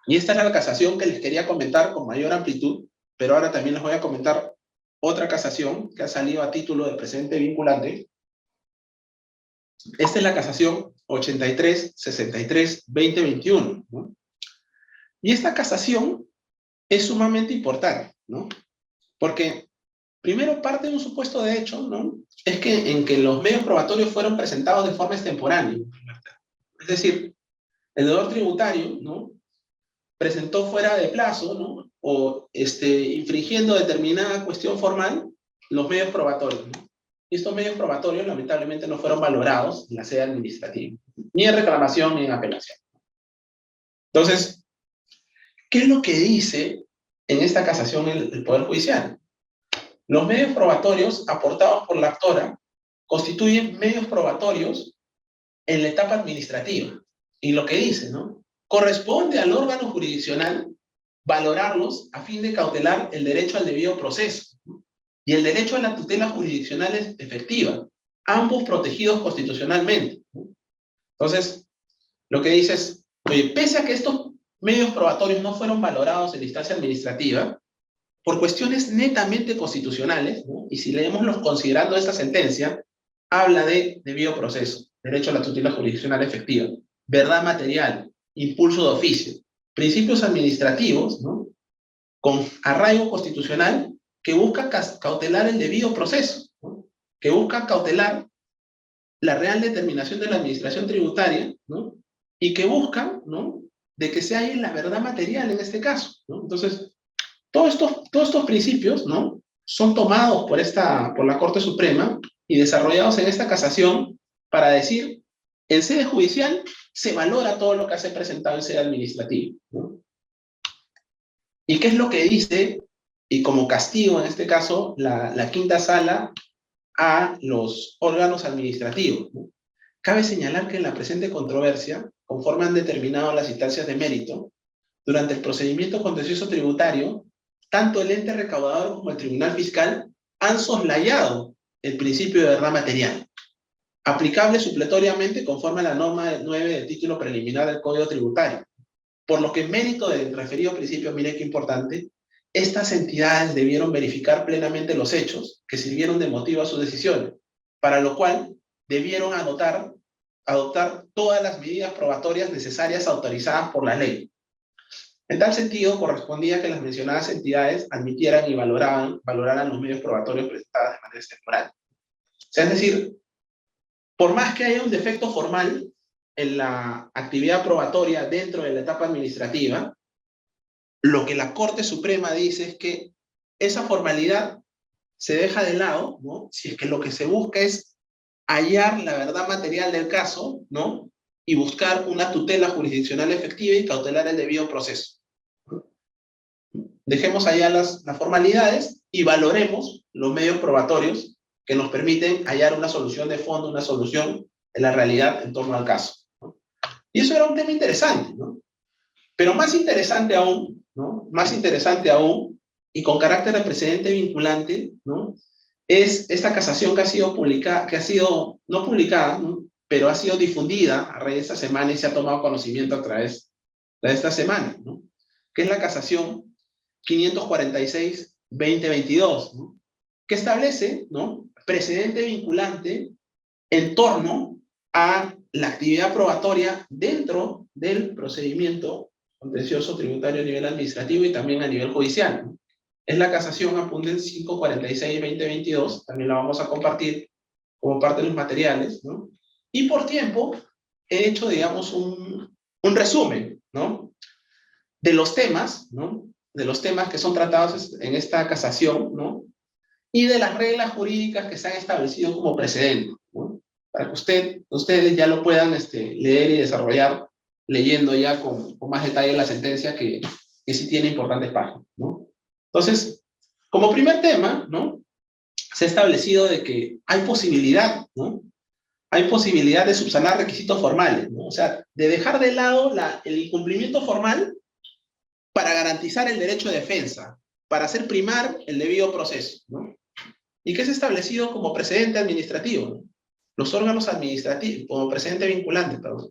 y esta era la casación que les quería comentar con mayor amplitud, pero ahora también les voy a comentar otra casación que ha salido a título de presente vinculante. Esta es la casación 83, 63, 20, 21. ¿no? Y esta casación es sumamente importante, ¿no? Porque primero parte de un supuesto de hecho, ¿no? Es que en que los medios probatorios fueron presentados de forma extemporánea. Es decir, el deudor tributario, ¿no? Presentó fuera de plazo, ¿no? O este, infringiendo determinada cuestión formal los medios probatorios, ¿no? Estos medios probatorios lamentablemente no fueron valorados en la sede administrativa, ni en reclamación ni en apelación. Entonces, ¿qué es lo que dice en esta casación el, Poder Judicial? Los medios probatorios aportados por la actora constituyen medios probatorios en la etapa administrativa. Y lo que dice, ¿no? Corresponde al órgano jurisdiccional valorarlos a fin de cautelar el derecho al debido proceso y el derecho a la tutela jurisdiccional efectiva, ambos protegidos constitucionalmente. Entonces, lo que dice es, oye, pese a que estos medios probatorios no fueron valorados en instancia administrativa, por cuestiones netamente constitucionales, y si leemos los considerando esta sentencia, habla de debido proceso, derecho a la tutela jurisdiccional efectiva, verdad material, impulso de oficio, principios administrativos, ¿no? con arraigo constitucional que busca cautelar el debido proceso, que busca cautelar la real determinación de la administración tributaria, ¿no? y que busca ¿no? de que sea ahí la verdad material en este caso. Entonces, todos estos, todos estos principios ¿no? son tomados por, esta, por la Corte Suprema y desarrollados en esta casación para decir, en sede judicial se valora todo lo que hace presentado en sede administrativa. ¿no? ¿Y qué es lo que dice y como castigo, en este caso, la, quinta sala a los órganos administrativos. Cabe señalar que en la presente controversia, conforme han determinado las instancias de mérito, durante el procedimiento contencioso tributario, tanto el ente recaudador como el tribunal fiscal han soslayado el principio de verdad material, aplicable supletoriamente conforme a la norma 9 del título preliminar del Código Tributario. Por lo que en mérito del referido principio, mire qué importante, estas entidades debieron verificar plenamente los hechos que sirvieron de motivo a sus decisiones, para lo cual debieron adoptar todas las medidas probatorias necesarias autorizadas por la ley. En tal sentido, correspondía que las mencionadas entidades admitieran y valoraran, los medios probatorios presentados de manera temporal. O es decir, por más que haya un defecto formal en la actividad probatoria dentro de la etapa administrativa, lo que la Corte Suprema dice es que esa formalidad se deja de lado, ¿no? Si es que lo que se busca es hallar la verdad material del caso, ¿no? Y buscar una tutela jurisdiccional efectiva y cautelar el debido proceso. Dejemos allá las, las formalidades y valoremos los medios probatorios que nos permiten hallar una solución de fondo, una solución en la realidad en torno al caso. Y eso era un tema interesante, ¿no? Pero más interesante aún, Más interesante aún, y con carácter de precedente vinculante, ¿no? Es esta casación que ha sido publicada, que ha sido, no publicada, pero ha sido difundida a raíz de esta semana y se ha tomado conocimiento a través de esta semana, ¿no? Que es la casación 546-2022, ¿no? Que establece. Precedente vinculante en torno a la actividad probatoria dentro del procedimiento contencioso tributario a nivel administrativo y también a nivel judicial. Es la casación apunte 546-2022, también la vamos a compartir como parte de los materiales, ¿no? Y por tiempo he hecho, digamos, un, un resumen, ¿no? De los temas, ¿no? De los temas que son tratados en esta casación, ¿no? Y de las reglas jurídicas que se han establecido como precedente, ¿no? para que usted, ustedes ya lo puedan este, leer y desarrollar leyendo ya con, más detalle la sentencia que, sí tiene importantes páginas, ¿no? Entonces, como primer tema, ¿no? Se ha establecido de que hay posibilidad, ¿no? Hay posibilidad de subsanar requisitos formales, ¿no? O sea, de dejar de lado la, el incumplimiento formal para garantizar el derecho de defensa, para hacer primar el debido proceso, ¿no? Y que es establecido como precedente administrativo, ¿no? Los órganos administrativos, como precedente vinculante, perdón.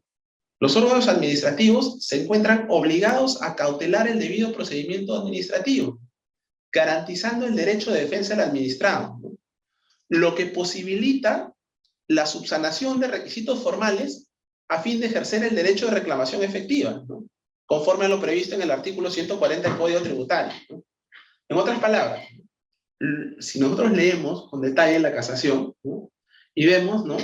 Los órganos administrativos se encuentran obligados a cautelar el debido procedimiento administrativo, garantizando el derecho de defensa del administrado, lo que posibilita la subsanación de requisitos formales a fin de ejercer el derecho de reclamación efectiva, conforme a lo previsto en el artículo 140 del Código Tributario. En otras palabras, si nosotros leemos con detalle la casación. Y vemos, ¿no?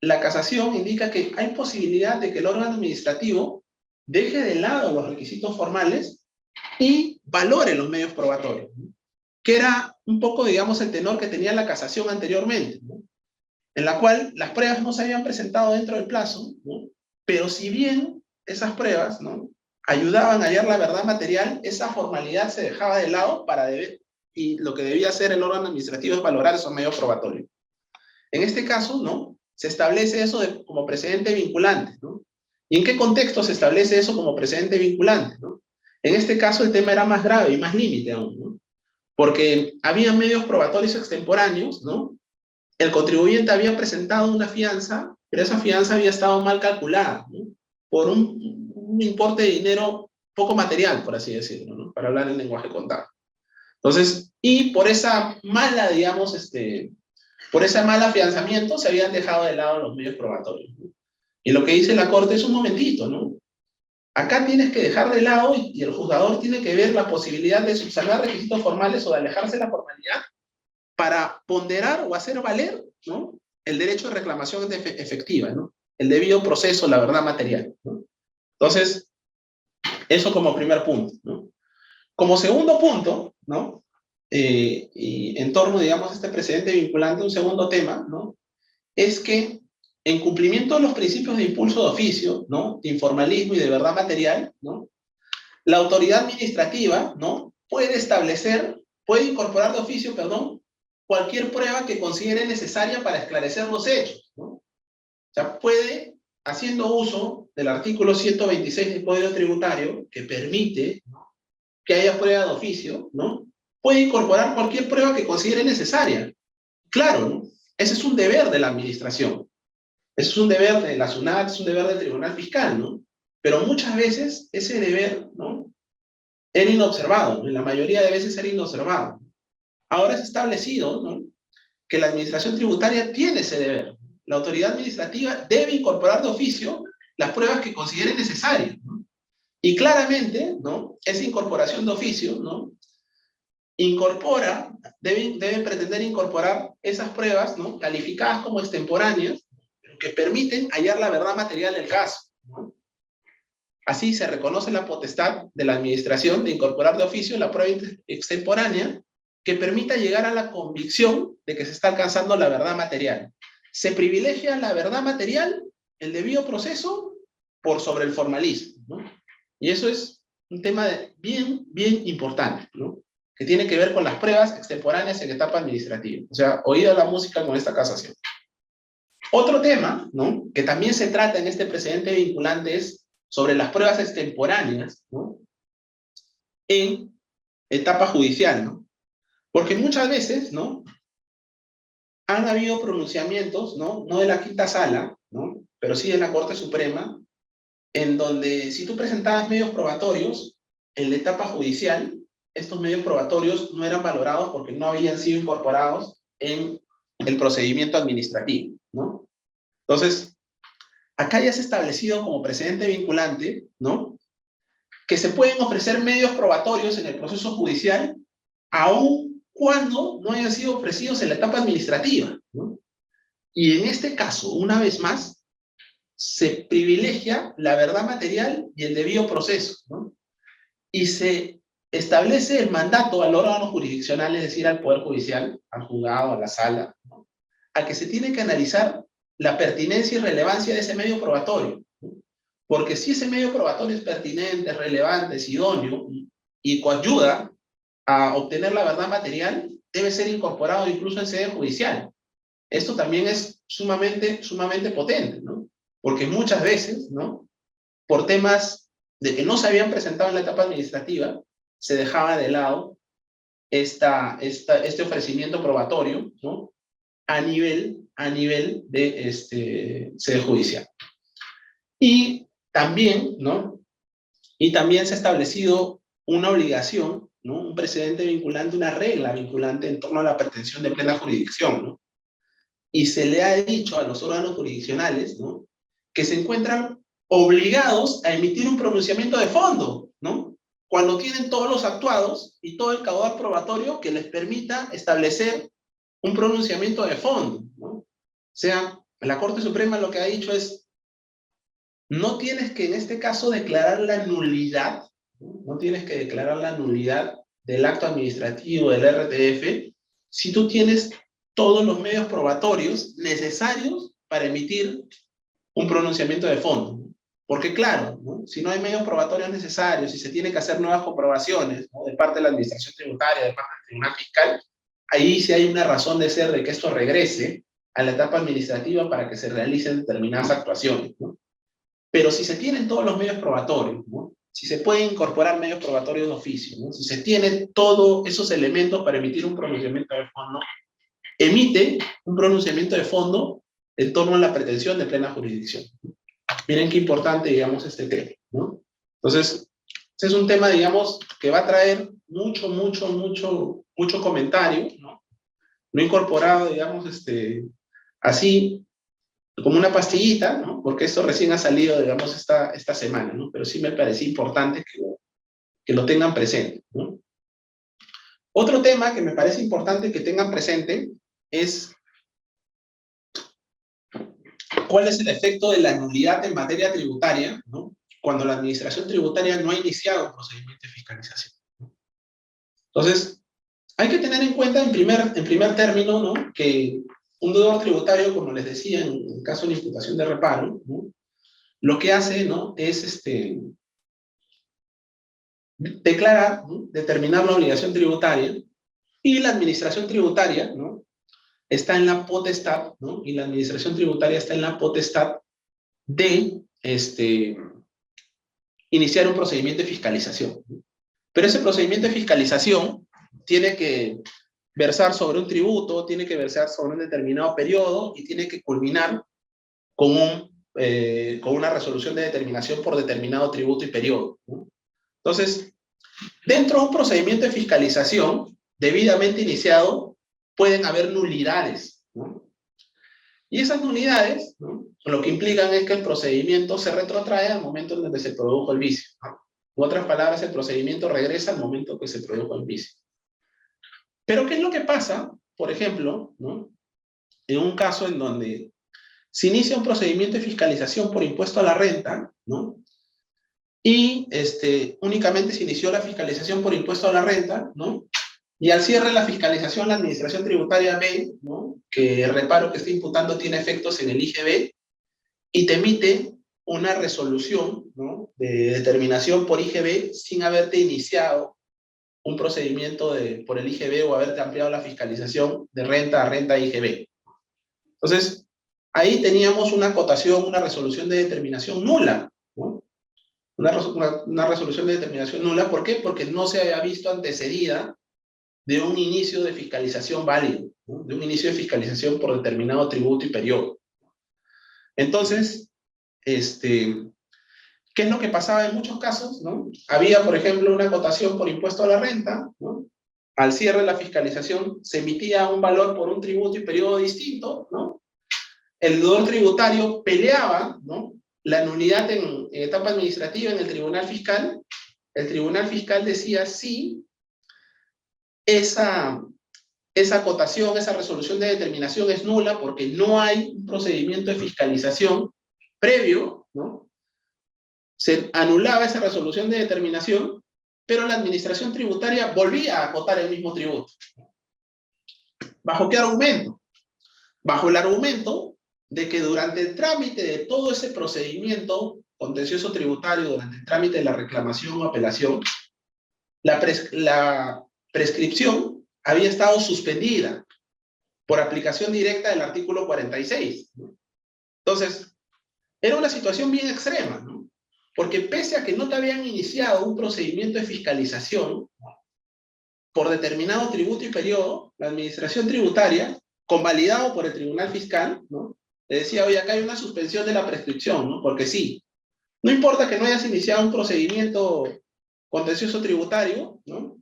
La casación indica que hay posibilidad de que el órgano administrativo deje de lado los requisitos formales y valore los medios probatorios, que era un poco, digamos, el tenor que tenía la casación anteriormente, en la cual las pruebas no se habían presentado dentro del plazo, pero si bien esas pruebas ¿no? ayudaban a hallar la verdad material, esa formalidad se dejaba de lado para deber, y lo que debía hacer el órgano administrativo es valorar esos medios probatorios. En este caso, ¿no? Se establece eso como precedente vinculante, ¿no? ¿Y en qué contexto se establece eso como precedente vinculante, ¿no? En este caso el tema era más grave y más límite aún, ¿no? Porque había medios probatorios extemporáneos, ¿no? El contribuyente había presentado una fianza, pero esa fianza había estado mal calculada, ¿no? Por un, un importe de dinero poco material, por así decirlo, ¿no? Para hablar en lenguaje contable. Entonces, y por esa mala, digamos, este, por ese mal afianzamiento se habían dejado de lado los medios probatorios. ¿no? Y lo que dice la Corte es un momentito, ¿no? Acá tienes que dejar de lado y, el juzgador tiene que ver la posibilidad de subsanar requisitos formales o de alejarse de la formalidad para ponderar o hacer valer, ¿no? El derecho de reclamación efectiva, ¿no? El debido proceso, la verdad material, ¿no? Entonces, eso como primer punto, ¿no? Como segundo punto, ¿no? Eh, en torno, digamos, a este precedente vinculante, un segundo tema, ¿no? Es que en cumplimiento de los principios de impulso de oficio, ¿no? De informalismo y de verdad material, ¿no? La autoridad administrativa, ¿no? Puede establecer, puede incorporar de oficio, perdón, cualquier prueba que considere necesaria para esclarecer los hechos, ¿no? O sea, puede, haciendo uso del artículo 126 del Código Tributario, que permite que haya prueba de oficio, ¿no? Puede incorporar cualquier prueba que considere necesaria. Claro, ¿no? ese es un deber de la administración. Ese es un deber de la SUNAT, es un deber del Tribunal Fiscal, ¿no? Pero muchas veces ese deber, ¿no? Era inobservado, en la mayoría de veces era inobservado. Ahora es establecido, ¿no? Que la administración tributaria tiene ese deber. la autoridad administrativa debe incorporar de oficio las pruebas que considere necesarias. Y claramente, ¿no? Esa incorporación de oficio, ¿no? Incorpora, debe, debe pretender incorporar esas pruebas, ¿no? Calificadas como extemporáneas, que permiten hallar la verdad material del caso. Así se reconoce la potestad de la administración de incorporar de oficio la prueba extemporánea que permita llegar a la convicción de que se está alcanzando la verdad material. Se privilegia la verdad material, el debido proceso, por sobre el formalismo. Y eso es un tema bien, bien importante, ¿no? Que tiene que ver con las pruebas extemporáneas en etapa administrativa. O sea, oída la música con esta casación. Otro tema, ¿no? que también se trata en este precedente vinculante es sobre las pruebas extemporáneas ¿no? en etapa judicial, ¿no? Porque muchas veces, ¿no? Han habido pronunciamientos, ¿no? No de la quinta sala, ¿no? Pero sí de la Corte Suprema, en donde si tú presentabas medios probatorios en la etapa judicial, estos medios probatorios no eran valorados porque no habían sido incorporados en el procedimiento administrativo, ¿no? Entonces, acá ya se ha establecido como precedente vinculante, ¿no? Que se pueden ofrecer medios probatorios en el proceso judicial, aun cuando no hayan sido ofrecidos en la etapa administrativa, ¿no? Y en este caso, una vez más, se privilegia la verdad material y el debido proceso, ¿no? Y se establece el mandato al órgano jurisdiccional, es decir, al Poder Judicial, al juzgado, a la sala, a que se tiene que analizar la pertinencia y relevancia de ese medio probatorio. Porque si ese medio probatorio es pertinente, relevante, es idóneo y coayuda a obtener la verdad material, debe ser incorporado incluso en sede judicial. Esto también es sumamente, sumamente potente, ¿no? Porque muchas veces, ¿no? Por temas de que no se habían presentado en la etapa administrativa, se dejaba de lado este ofrecimiento probatorio, ¿no? A nivel a nivel de este, sede judicial. Y también, ¿no? Y también se ha establecido una obligación, ¿no? Un precedente vinculante, una regla vinculante en torno a la pretensión de plena jurisdicción, ¿no? Y se le ha dicho a los órganos jurisdiccionales, ¿no? Que se encuentran obligados a emitir un pronunciamiento de fondo, ¿no? Cuando tienen todos los actuados y todo el caudal probatorio que les permita establecer un pronunciamiento de fondo. O sea, la Corte Suprema lo que ha dicho es, no tienes que en este caso declarar la nulidad, no tienes que declarar la nulidad del acto administrativo del RTF si tú tienes todos los medios probatorios necesarios para emitir un pronunciamiento de fondo. Porque claro, si no hay medios probatorios necesarios, si se tiene que hacer nuevas comprobaciones de parte de la administración tributaria, de parte del tribunal fiscal, ahí sí hay una razón de ser de que esto regrese a la etapa administrativa para que se realicen determinadas actuaciones. ¿no? Pero si se tienen todos los medios probatorios, ¿no? si se pueden incorporar medios probatorios de oficio, ¿no? si se tienen todos esos elementos para emitir un pronunciamiento de fondo, emite un pronunciamiento de fondo en torno a la pretensión de plena jurisdicción. Miren qué importante, digamos, este tema. ¿no? Entonces, este es un tema, digamos, que va a traer mucho, mucho, mucho, mucho comentario, ¿no? No incorporado, digamos, este, así como una pastillita, ¿no? porque esto recién ha salido, digamos, esta, esta semana, ¿no? pero sí me parece importante que que lo tengan presente. ¿no? Otro tema que me parece importante que tengan presente es cuál es el efecto de la nulidad en materia tributaria ¿no? cuando la administración tributaria no ha iniciado un procedimiento de fiscalización. ¿no? Entonces, hay que tener en cuenta en primer, en primer término ¿no? que un deudor tributario, como les decía, en el caso de la imputación de reparo, lo que hace ¿no? es este, declarar, determinar la obligación tributaria, y la administración tributaria ¿no? Está en la potestad, ¿no? y la administración tributaria está en la potestad de este, iniciar un procedimiento de fiscalización. Pero ese procedimiento de fiscalización tiene que versar sobre un tributo, tiene que versar sobre un determinado periodo y tiene que culminar con, un, eh, con una resolución de determinación por determinado tributo y periodo. Entonces, dentro de un procedimiento de fiscalización debidamente iniciado, pueden haber nulidades. Y esas nulidades, ¿no? lo que implican es que el procedimiento se retrotrae al momento en donde se produjo el vicio. En otras palabras, el procedimiento regresa al momento que se produjo el vicio. Pero, ¿qué es lo que pasa, por ejemplo, ¿no? en un caso en donde se inicia un procedimiento de fiscalización por impuesto a la renta, ¿no? y este, únicamente se inició la fiscalización por impuesto a la renta, ¿no? Y al cierre la fiscalización, la Administración Tributaria ve ¿no? que el reparo que está imputando tiene efectos en el IGB y te emite una resolución de determinación por IGB sin haberte iniciado un procedimiento de, por el IGB o haberte ampliado la fiscalización de renta a renta IGB. Entonces, ahí teníamos una acotación, una resolución de determinación nula, ¿no? Una, una, resolución de determinación nula, ¿por qué? Porque no se había visto antecedida de un inicio de fiscalización válido, de un inicio de fiscalización por determinado tributo y periodo. Entonces, este, ¿qué es lo que pasaba en muchos casos? ¿no? Había, por ejemplo, una cotación por impuesto a la renta, ¿no? al cierre de la fiscalización se emitía un valor por un tributo y periodo distinto, ¿no? el deudor tributario peleaba ¿no? la nulidad en, etapa administrativa en el tribunal fiscal, el tribunal fiscal decía sí, esa, esa acotación, esa resolución de determinación es nula porque no hay un procedimiento de fiscalización previo, ¿no? Se anulaba esa resolución de determinación, pero la administración tributaria volvía a acotar el mismo tributo. ¿Bajo qué argumento? Bajo el argumento de que durante el trámite de todo ese procedimiento contencioso tributario, durante el trámite de la reclamación o apelación, la, la prescripción había estado suspendida por aplicación directa del artículo 46. Entonces, era una situación bien extrema, ¿no? Porque pese a que no te habían iniciado un procedimiento de fiscalización por determinado tributo y periodo, la administración tributaria, convalidado por el tribunal fiscal, ¿no? le decía, oye, acá hay una suspensión de la prescripción, ¿no? Porque sí, no importa que no hayas iniciado un procedimiento contencioso tributario, ¿no?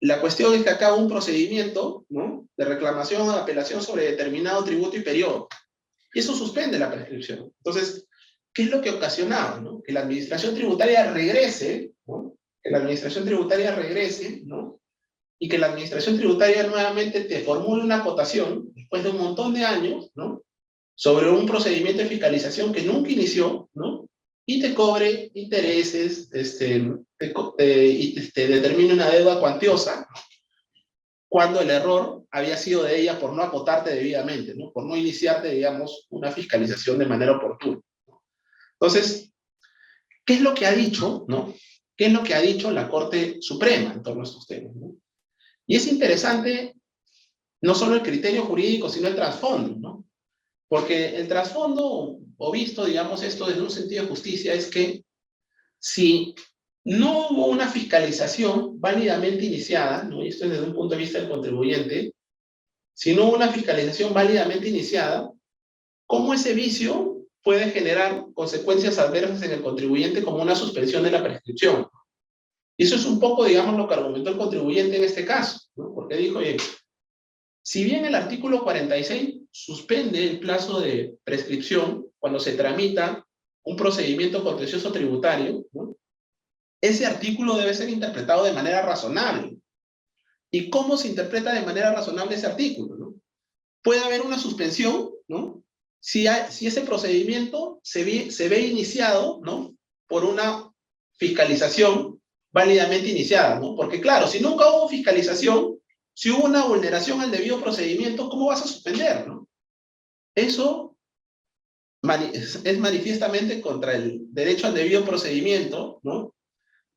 La cuestión es que acá un procedimiento, ¿no? De reclamación o apelación sobre determinado tributo y periodo. Y eso suspende la prescripción. Entonces, ¿qué es lo que ocasionaba, ¿no? Que la administración tributaria regrese, ¿no? Que la administración tributaria regrese, ¿no? Y que la administración tributaria nuevamente te formule una acotación, después de un montón de años, ¿no? sobre un procedimiento de fiscalización que nunca inició, ¿no? Y te cobre intereses, este, te, y te determine una deuda cuantiosa, cuando el error había sido de ella por no acotarte debidamente, ¿no? Por no iniciarte, digamos, una fiscalización de manera oportuna. Entonces, ¿qué es lo que ha dicho, no? ¿Qué es lo que ha dicho la Corte Suprema en torno a estos temas. Y es interesante no solo el criterio jurídico, sino el trasfondo, ¿no? Porque el trasfondo, o visto, digamos, esto desde un sentido de justicia, es que si no hubo una fiscalización válidamente iniciada, ¿no? y esto es desde un punto de vista del contribuyente, si no hubo una fiscalización válidamente iniciada, ¿cómo ese vicio puede generar consecuencias adversas en el contribuyente como una suspensión de la prescripción? Y eso es un poco, digamos, lo que argumentó el contribuyente en este caso, ¿no? porque dijo, si bien el artículo 46 suspende el plazo de prescripción cuando se tramita un procedimiento contencioso tributario, ese artículo debe ser interpretado de manera razonable. ¿Y cómo se interpreta de manera razonable ese artículo? Puede haber una suspensión, ¿no? Si, si ese procedimiento se ve, se ve iniciado, ¿no? Por una fiscalización válidamente iniciada, ¿no? Porque claro, si nunca hubo fiscalización, si hubo una vulneración al debido procedimiento, ¿cómo vas a suspender? ¿no? Eso es manifiestamente contra el derecho al debido procedimiento, ¿no?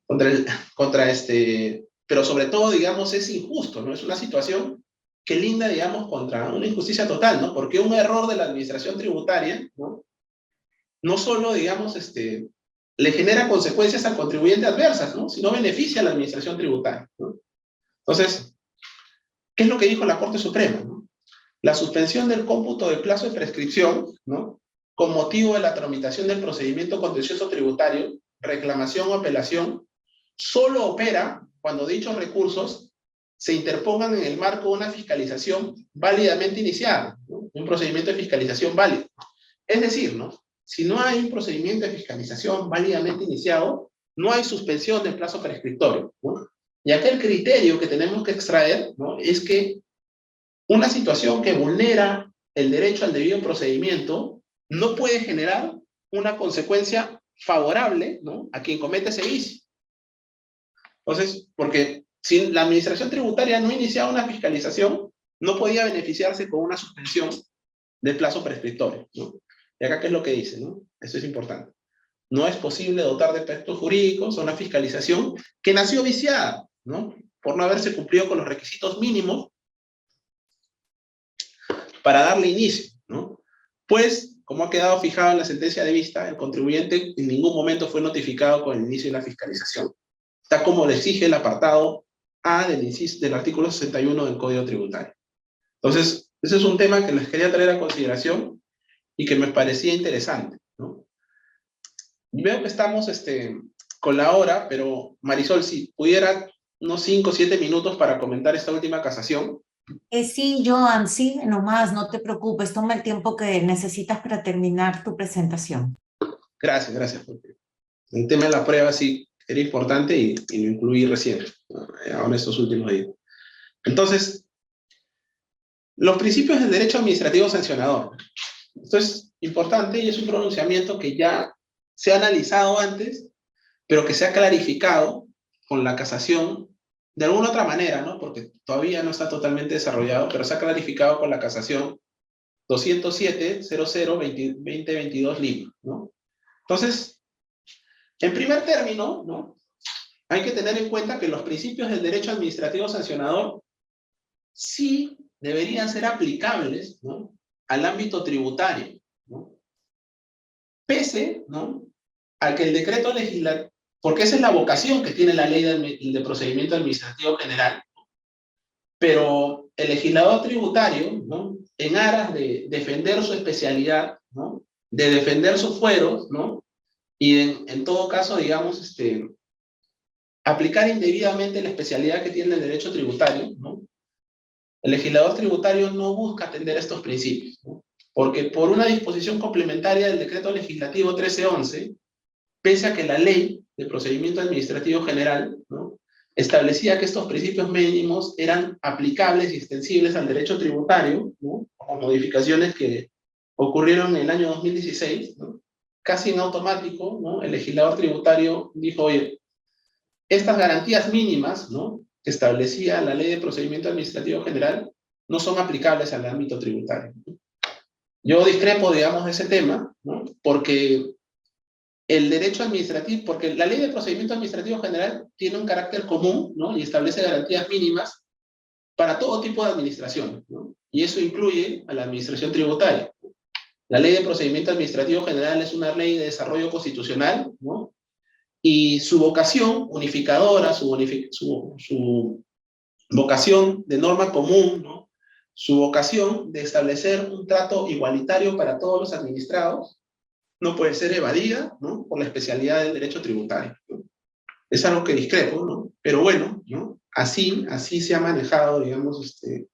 Contra, el, contra este, pero sobre todo, digamos, es injusto, ¿no? Es una situación que linda, digamos, contra una injusticia total, ¿no? Porque un error de la administración tributaria, ¿no? No solo, digamos, este, le genera consecuencias al contribuyente adversas, ¿no? Sino beneficia a la administración tributaria, ¿no? Entonces, ¿Qué es lo que dijo la Corte Suprema? La suspensión del cómputo del plazo de prescripción, ¿no? con motivo de la tramitación del procedimiento contencioso tributario, reclamación o apelación, solo opera cuando dichos recursos se interpongan en el marco de una fiscalización válidamente iniciada, un procedimiento de fiscalización válido. Es decir, ¿no? si no hay un procedimiento de fiscalización válidamente iniciado, no hay suspensión del plazo prescriptorio. ¿no? Y aquel criterio que tenemos que extraer ¿no? es que una situación que vulnera el derecho al debido procedimiento no puede generar una consecuencia favorable ¿no? a quien comete ese vicio. Entonces, porque si la administración tributaria no iniciaba una fiscalización, no podía beneficiarse con una suspensión del plazo prescriptorio. Y acá, ¿qué es lo que dice? ¿no? Eso es importante. No es posible dotar de efectos jurídicos a una fiscalización que nació viciada, ¿no? Por no haberse cumplido con los requisitos mínimos para darle inicio, ¿no? Pues, como ha quedado fijado en la sentencia de vista, el contribuyente en ningún momento fue notificado con el inicio de la fiscalización. Está como le exige el apartado A del, del artículo 61 del Código Tributario. Entonces, ese es un tema que les quería traer a consideración y que me parecía interesante. ¿no? Veo que estamos este, con la hora, pero Marisol, si pudiera unos 5 o 7 minutos para comentar esta última casación.
Eh, sí, Joan, sí, nomás, no te preocupes, toma el tiempo que necesitas para terminar tu presentación.
Gracias, gracias. El tema de la prueba sí era importante y, y lo incluí recién, ahora estos últimos días. Entonces, los principios del derecho administrativo sancionador. Esto es importante y es un pronunciamiento que ya se ha analizado antes, pero que se ha clarificado con la casación de alguna otra manera, ¿no? Porque todavía no está totalmente desarrollado, pero se ha clarificado con la casación 207-00-2022 Lima, ¿no? Entonces, en primer término, ¿no? Hay que tener en cuenta que los principios del derecho administrativo sancionador sí deberían ser aplicables, ¿no? al ámbito tributario, ¿no? pese ¿no? a que el decreto legislativo, porque esa es la vocación que tiene la ley de, procedimiento administrativo general, pero el legislador tributario, ¿no? en aras de defender su especialidad, ¿no? de defender sus fueros, ¿no? Y en, todo caso, digamos, este, aplicar indebidamente la especialidad que tiene el derecho tributario, ¿no? El legislador tributario no busca atender estos principios, porque por una disposición complementaria del decreto legislativo 1311, pese a que la ley de procedimiento administrativo general ¿no? establecía que estos principios mínimos eran aplicables y extensibles al derecho tributario, ¿no? con modificaciones que ocurrieron en el año 2016, ¿no? Casi en automático, ¿no? el legislador tributario dijo, oye, estas garantías mínimas, ¿no? que establecía la Ley de Procedimiento Administrativo General no son aplicables al ámbito tributario. Yo discrepo, digamos, de ese tema, ¿no? porque el derecho administrativo, porque la Ley de Procedimiento Administrativo General tiene un carácter común ¿no? y establece garantías mínimas para todo tipo de administración, ¿no? y eso incluye a la administración tributaria. La Ley de Procedimiento Administrativo General es una ley de desarrollo constitucional, ¿no? Y su vocación unificadora, su, vocación de norma común, ¿no? su vocación de establecer un trato igualitario para todos los administrados, no puede ser evadida ¿no? por la especialidad del derecho tributario. Es algo que discrepo, ¿no? pero bueno, ¿no? así, así se ha manejado, digamos, este,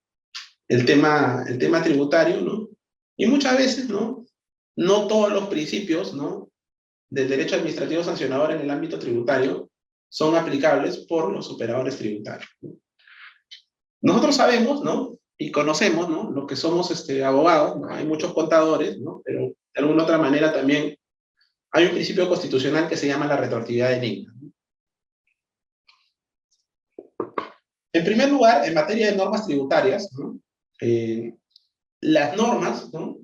el, tema, el tema tributario, ¿no? Y muchas veces ¿no? no todos los principios ¿no? del derecho administrativo sancionador en el ámbito tributario son aplicables por los operadores tributarios. Nosotros sabemos, ¿no? Y conocemos, ¿no? Lo que somos este, abogados, ¿no? Hay muchos contadores, ¿no? Pero de alguna otra manera también hay un principio constitucional que se llama la retroactividad enigma. En primer lugar, en materia de normas tributarias, ¿no? Eh, las normas, ¿no?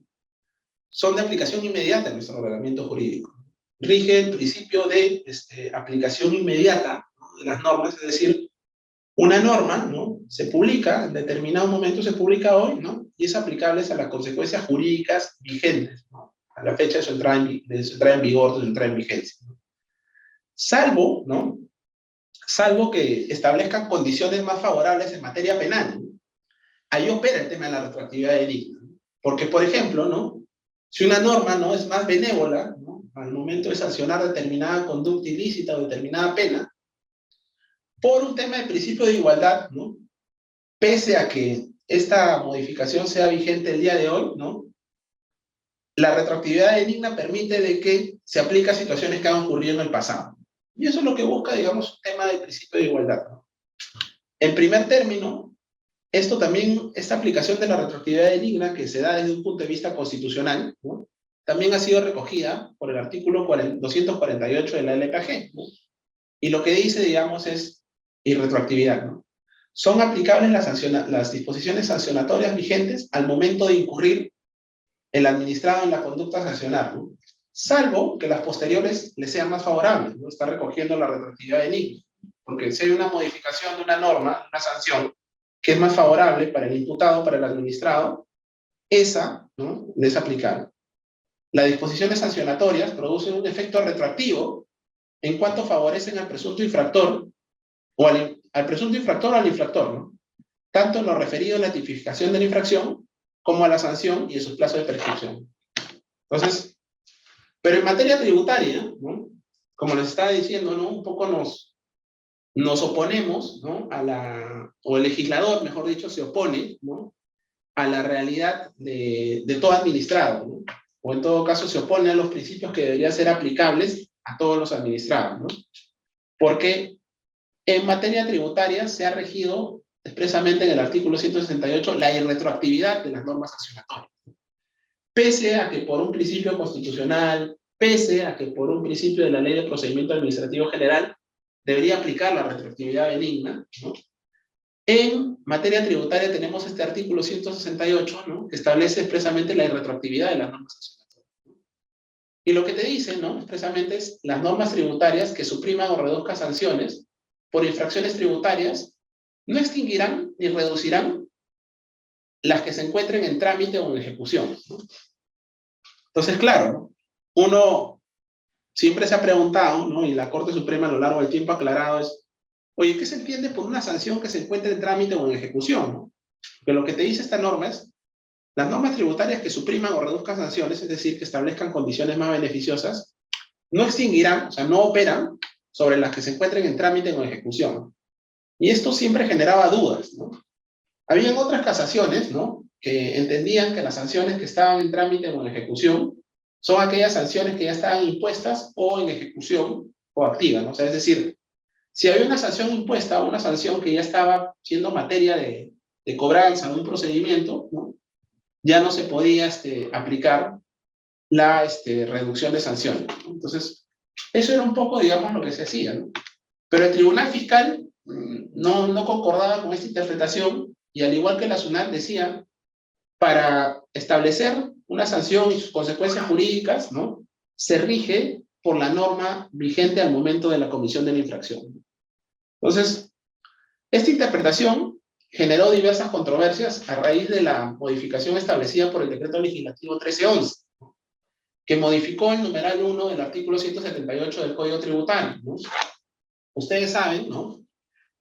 Son de aplicación inmediata en nuestro ordenamiento jurídico rige el principio de este, aplicación inmediata de las normas, es decir, una norma ¿no? se publica, en determinado momento se publica hoy, ¿no? y es aplicable a las consecuencias jurídicas vigentes, ¿no? a la fecha de su entrada en, de su en vigor, de su entrada en vigencia. Salvo, ¿no? salvo que establezcan condiciones más favorables en materia penal. Ahí opera el tema de la retroactividad de digna. Porque, por ejemplo, ¿no? si una norma ¿no? es más benévola, ¿no? al momento de sancionar determinada conducta ilícita o determinada pena, por un tema de principio de igualdad, ¿no? pese a que esta modificación sea vigente el día de hoy, ¿no? La retroactividad de NIGNA permite de que se aplique a situaciones que han ocurrido en el pasado. Y eso es lo que busca, digamos, un tema del principio de igualdad. ¿no? En primer término, esto también, esta aplicación de la retroactividad de NIGNA, que se da desde un punto de vista constitucional, también ha sido recogida por el artículo 248 de la. ¿no? Y lo que dice, digamos, es irretroactividad. ¿no? Son aplicables las, las disposiciones sancionatorias vigentes al momento de incurrir el administrado en la conducta sancionar, ¿no? salvo que las posteriores le sean más favorables. ¿no? Está recogiendo la retroactividad de NIGNA. Porque si hay una modificación de una norma, una sanción, que es más favorable para el imputado, para el administrado, esa ¿no? es aplicable. Las disposiciones sancionatorias producen un efecto retroactivo en cuanto favorecen al presunto infractor o al, presunto infractor o al infractor, ¿no? tanto en lo referido a la tipificación de la infracción como a la sanción y en sus plazos de prescripción. Entonces, pero en materia tributaria, ¿no? como les estaba diciendo, ¿no? un poco nos, nos oponemos, ¿no? A la, o el legislador, mejor dicho, se opone, ¿no? A la realidad de, de todo administrado, ¿no? O en todo caso se opone a los principios que deberían ser aplicables a todos los administrados, ¿no? Porque en materia tributaria se ha regido expresamente en el artículo 168 la irretroactividad de las normas sancionatorias. Pese a que por un principio constitucional, pese a que por un principio de la ley de procedimiento administrativo general, debería aplicar la retroactividad benigna, ¿no? En materia tributaria tenemos este artículo 168, ¿no? Que establece expresamente la irretroactividad de las normas sancionatorias. Y lo que te dice, ¿no? Expresamente es las normas tributarias que supriman o reduzcan sanciones por infracciones tributarias no extinguirán ni reducirán las que se encuentren en trámite o en ejecución. Entonces, claro, uno siempre se ha preguntado, ¿no? y la Corte Suprema a lo largo del tiempo ha aclarado es, oye, ¿qué se entiende por una sanción que se encuentre en trámite o en ejecución? ¿no? Que lo que te dice esta norma es, las normas tributarias que supriman o reduzcan sanciones, es decir, que establezcan condiciones más beneficiosas, no extinguirán, o sea, no operan sobre las que se encuentren en trámite o en ejecución. Y esto siempre generaba dudas, ¿no? Habían otras casaciones, ¿no? Que entendían que las sanciones que estaban en trámite o en ejecución son aquellas sanciones que ya estaban impuestas o en ejecución o activa, ¿no? O sea, es decir, si había una sanción impuesta o una sanción que ya estaba siendo materia de, de cobranza de un procedimiento, ¿no? ya no se podía este, aplicar la este, reducción de sanciones. Entonces, eso era un poco, digamos, lo que se hacía. ¿no? Pero el Tribunal Fiscal mm, no, no concordaba con esta interpretación y al igual que la SUNAT decía, para establecer una sanción y sus consecuencias jurídicas, ¿no? Se rige por la norma vigente al momento de la comisión de la infracción. Entonces, esta interpretación generó diversas controversias a raíz de la modificación establecida por el decreto legislativo 1311, que modificó el numeral 1 del artículo 178 del Código Tributario. ¿no? Ustedes saben, ¿no?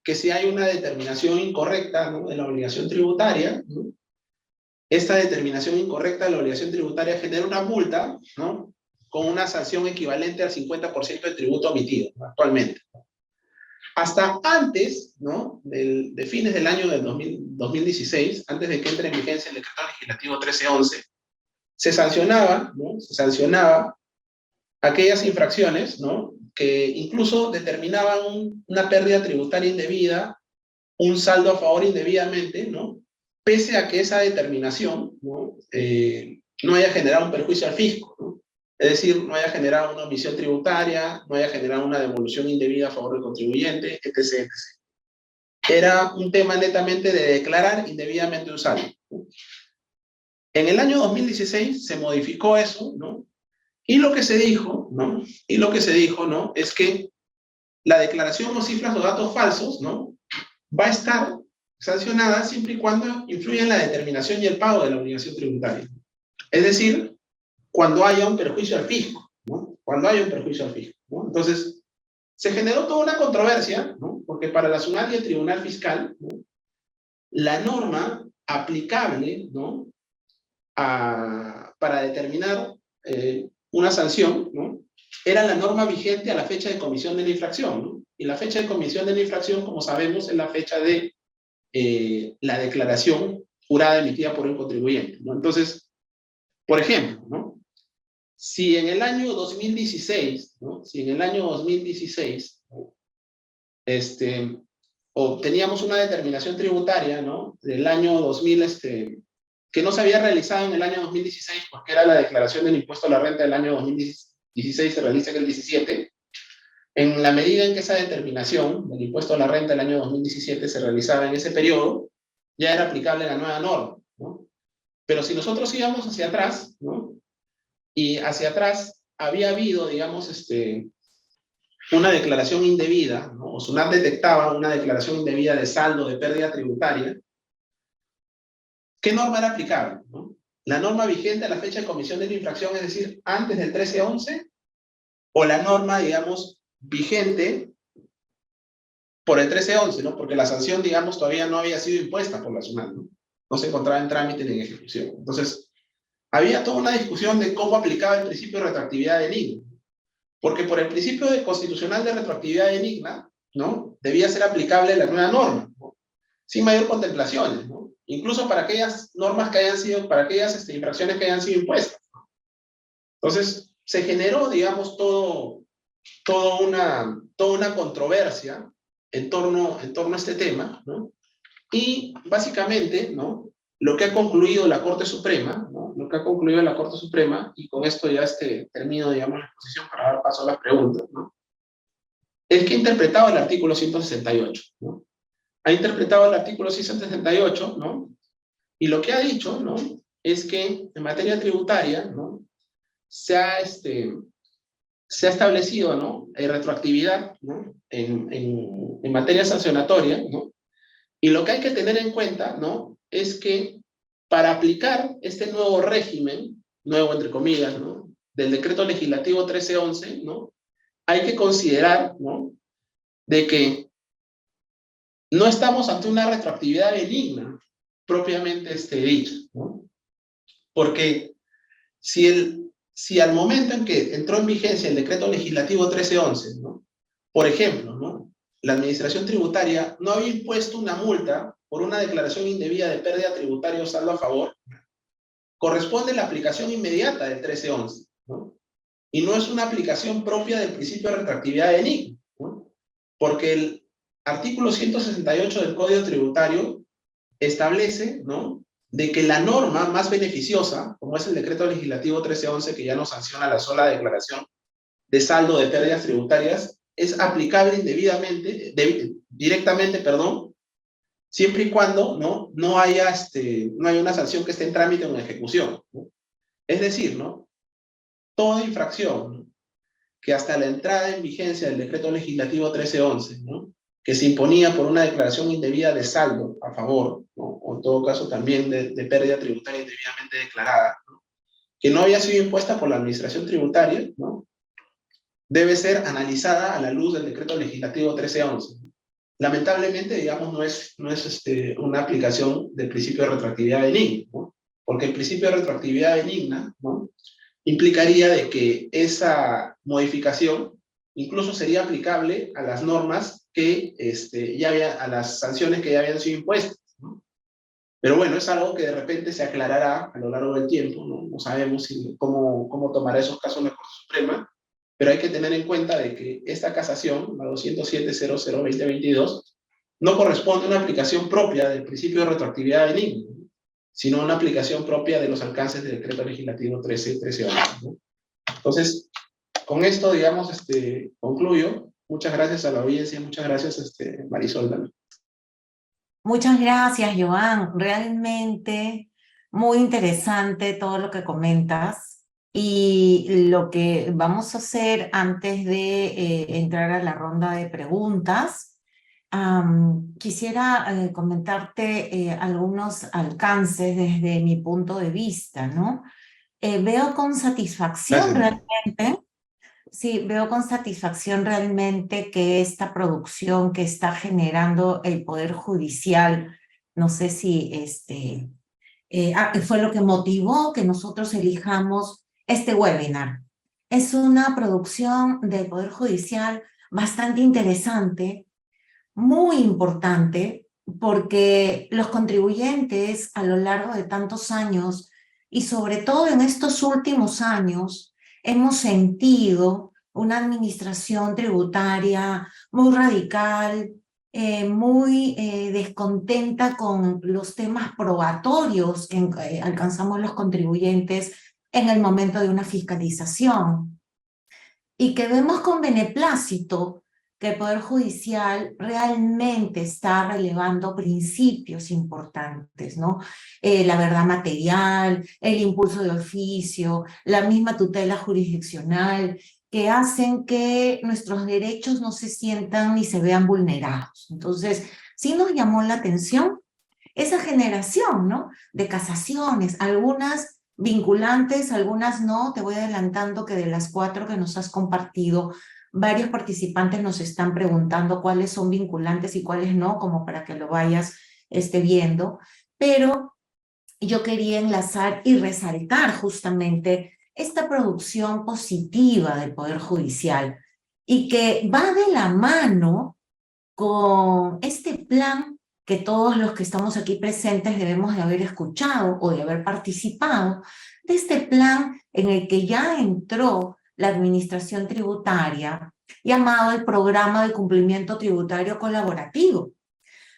Que si hay una determinación incorrecta ¿no? de la obligación tributaria, ¿no? Esta determinación incorrecta de la obligación tributaria genera una multa, ¿no? Con una sanción equivalente al 50% del tributo omitido, actualmente. Hasta antes, ¿no? De fines del año del 2016, antes de que entre en vigencia el decreto legislativo 1311, se sancionaba, ¿no? Se sancionaba aquellas infracciones, ¿no? Que incluso determinaban una pérdida tributaria indebida, un saldo a favor indebidamente, ¿no? Pese a que esa determinación ¿no? Eh, no haya generado un perjuicio al fisco, es decir, no haya generado una omisión tributaria, no haya generado una devolución indebida a favor del contribuyente, etc. etc. Era un tema netamente de declarar indebidamente un saldo. En el año 2016 se modificó eso, ¿no? Y lo que se dijo, ¿no? Y lo que se dijo, ¿no? Es que la declaración o cifras o datos falsos, ¿no? Va a estar sancionada siempre y cuando influya en la determinación y el pago de la obligación tributaria. Es decir, cuando haya un perjuicio al fisco, ¿no? Cuando haya un perjuicio al fisco, ¿no? Entonces, se generó toda una controversia, ¿no? Porque para la SUNAT y el Tribunal Fiscal, ¿no? la norma aplicable, ¿no? A, para determinar eh, una sanción, ¿no? Era la norma vigente a la fecha de comisión de la infracción, ¿no? Y la fecha de comisión de la infracción, como sabemos, es la fecha de eh, la declaración jurada emitida por el contribuyente. ¿no? Entonces, por ejemplo, ¿no? si en el año 2016, ¿no? si en el año 2016, este, obteníamos una determinación tributaria ¿no? del año 2000, este, que no se había realizado en el año 2016 porque era la declaración del impuesto a la renta del año 2016, se realiza en el 17, en la medida en que esa determinación del impuesto a la renta del año 2017 se realizaba en ese periodo, ya era aplicable la nueva norma. ¿no? Pero si nosotros íbamos hacia atrás, ¿no? y hacia atrás había habido, digamos, este, una declaración indebida, ¿no? o SUNAT detectaba una declaración indebida de saldo de pérdida tributaria, ¿qué norma era aplicable? ¿no? La norma vigente a la fecha de comisión de la infracción, es decir, antes del 13-11, o la norma, digamos, vigente por el 13-11, ¿no? Porque la sanción, digamos, todavía no había sido impuesta por la SUNAT, ¿no? No se encontraba en trámite ni en ejecución. Entonces, había toda una discusión de cómo aplicaba el principio de retroactividad de enigma. Porque por el principio de constitucional de retroactividad de enigma, ¿no? Debía ser aplicable la nueva norma, ¿no? Sin mayor contemplaciones, ¿no? Incluso para aquellas normas que hayan sido, para aquellas este, infracciones que hayan sido impuestas. Entonces, se generó, digamos, todo, toda una, toda una controversia en torno, en torno a este tema, ¿no? Y básicamente, ¿no? Lo que ha concluido la Corte Suprema, ¿no? Lo que ha concluido la Corte Suprema, y con esto ya este, termino, digamos, la exposición para dar paso a las preguntas, ¿no? Es que ha interpretado el artículo 168, ¿no? Ha interpretado el artículo 168, ¿no? Y lo que ha dicho, ¿no? Es que en materia tributaria, ¿no? Se ha, este, se ha establecido ¿no? Hay retroactividad ¿no? En, en, en, materia sancionatoria, ¿no? y lo que hay que tener en cuenta ¿no? es que para aplicar este nuevo régimen, nuevo entre comillas, ¿no? del decreto legislativo 1311, ¿no? hay que considerar ¿no? de que no estamos ante una retroactividad benigna, propiamente este, dicha, ¿no? porque si el si al momento en que entró en vigencia el decreto legislativo 1311, ¿no? por ejemplo, la administración tributaria no había impuesto una multa por una declaración indebida de pérdida tributaria o saldo a favor, corresponde la aplicación inmediata del 1311, ¿no? y no es una aplicación propia del principio de retroactividad de NIC, porque el artículo 168 del Código Tributario establece ¿no? De que la norma más beneficiosa, como es el decreto legislativo 1311, que ya nos sanciona la sola declaración de saldo de pérdidas tributarias, es aplicable indebidamente, de, directamente, perdón, siempre y cuando no, no, haya, este, no haya una sanción que esté en trámite o en ejecución. Es decir, ¿no? toda infracción que hasta la entrada en vigencia del decreto legislativo 1311, ¿no? que se imponía por una declaración indebida de saldo a favor, ¿no? Todo caso también de, pérdida tributaria indebidamente declarada, que no había sido impuesta por la administración tributaria, ¿no? debe ser analizada a la luz del decreto legislativo 1311. Lamentablemente, digamos, no es, no es este, una aplicación del principio de retroactividad benigna, ¿no? porque el principio de retroactividad benigna ¿no? implicaría de que esa modificación incluso sería aplicable a las normas que este, ya había, a las sanciones que ya habían sido impuestas. ¿No? Pero bueno, es algo que de repente se aclarará a lo largo del tiempo, no, no sabemos cómo, cómo tomará esos casos la Corte Suprema, pero hay que tener en cuenta de que esta casación, la 207.00.2022, no corresponde a una aplicación propia del principio de retroactividad de NIM, sino a una aplicación propia de los alcances del decreto legislativo 13, 13 ¿no? Entonces, con esto, digamos, este, concluyo. Muchas gracias a la audiencia, muchas gracias, este, Marisol. También.
Muchas gracias, Joan. Realmente muy interesante todo lo que comentas. Y lo que vamos a hacer antes de eh, entrar a la ronda de preguntas, um, quisiera eh, comentarte eh, algunos alcances desde mi punto de vista, ¿no? veo con satisfacción gracias. realmente sí, veo con satisfacción realmente que esta producción que está generando el Poder Judicial, no sé si este, eh, fue lo que motivó que nosotros elijamos este webinar. Es una producción del Poder Judicial bastante interesante, muy importante, porque los contribuyentes a lo largo de tantos años y sobre todo en estos últimos años hemos sentido una administración tributaria muy radical, eh, muy eh, descontenta con los temas probatorios que eh, alcanzamos los contribuyentes en el momento de una fiscalización. Y que vemos con beneplácito que el Poder Judicial realmente está relevando principios importantes, ¿no? la verdad material, el impulso de oficio, la misma tutela jurisdiccional que hacen que nuestros derechos no se sientan ni se vean vulnerados. Entonces, sí nos llamó la atención esa generación, ¿no? De casaciones, algunas vinculantes, algunas no. Te voy adelantando que de las cuatro que nos has compartido, varios participantes nos están preguntando cuáles son vinculantes y cuáles no, como para que lo vayas este, viendo. Pero yo quería enlazar y resaltar justamente esta producción positiva del Poder Judicial y que va de la mano con este plan que todos los que estamos aquí presentes debemos de haber escuchado o de haber participado, de este plan en el que ya entró la administración tributaria llamado el Programa de Cumplimiento Tributario Colaborativo,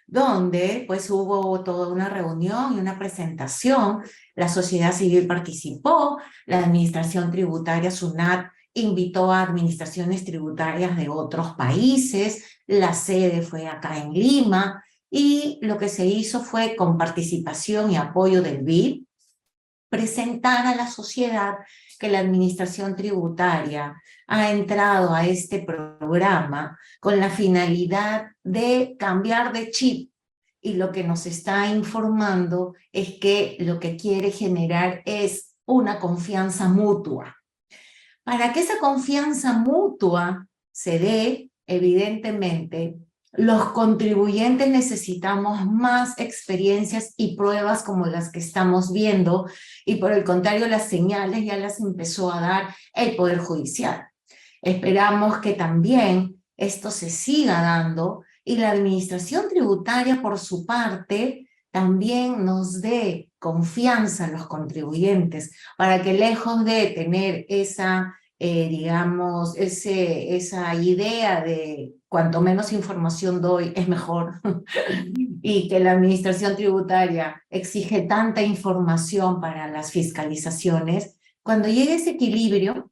donde pues hubo toda una reunión y una presentación, la sociedad civil participó, la administración tributaria SUNAT invitó a administraciones tributarias de otros países, la sede fue acá en Lima, y lo que se hizo fue, con participación y apoyo del BID, presentar a la sociedad que la administración tributaria ha entrado a este programa con la finalidad de cambiar de chip y lo que nos está informando es que lo que quiere generar es una confianza mutua. Para que esa confianza mutua se dé, evidentemente, los contribuyentes necesitamos más experiencias y pruebas como las que estamos viendo y por el contrario las señales ya las empezó a dar el Poder Judicial. Esperamos que también esto se siga dando y la administración tributaria por su parte también nos dé confianza a los contribuyentes para que lejos de tener esa eh, digamos, ese, esa idea de cuanto menos información doy es mejor. Y que la administración tributaria exige tanta información para las fiscalizaciones, cuando llegue ese equilibrio,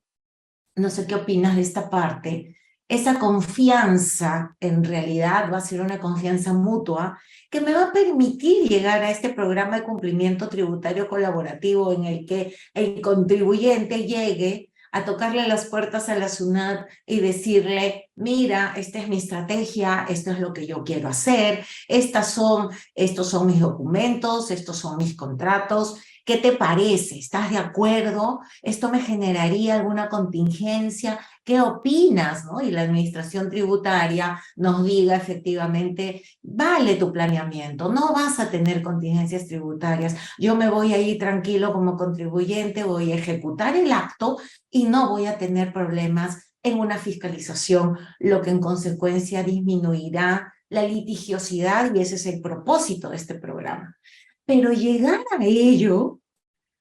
no sé qué opinas de esta parte, esa confianza en realidad va a ser una confianza mutua que me va a permitir llegar a este programa de cumplimiento tributario colaborativo en el que el contribuyente llegue a tocarle las puertas a la SUNAT y decirle, mira, esta es mi estrategia, esto es lo que yo quiero hacer, estas son, estos son mis documentos, estos son mis contratos, ¿Qué te parece? ¿Estás de acuerdo? ¿Esto me generaría alguna contingencia? ¿Qué opinas? ¿no? Y la administración tributaria nos diga efectivamente, vale tu planeamiento, no vas a tener contingencias tributarias, yo me voy a ir tranquilo como contribuyente, voy a ejecutar el acto y no voy a tener problemas en una fiscalización, lo que en consecuencia disminuirá la litigiosidad y ese es el propósito de este programa. Pero llegar a ello,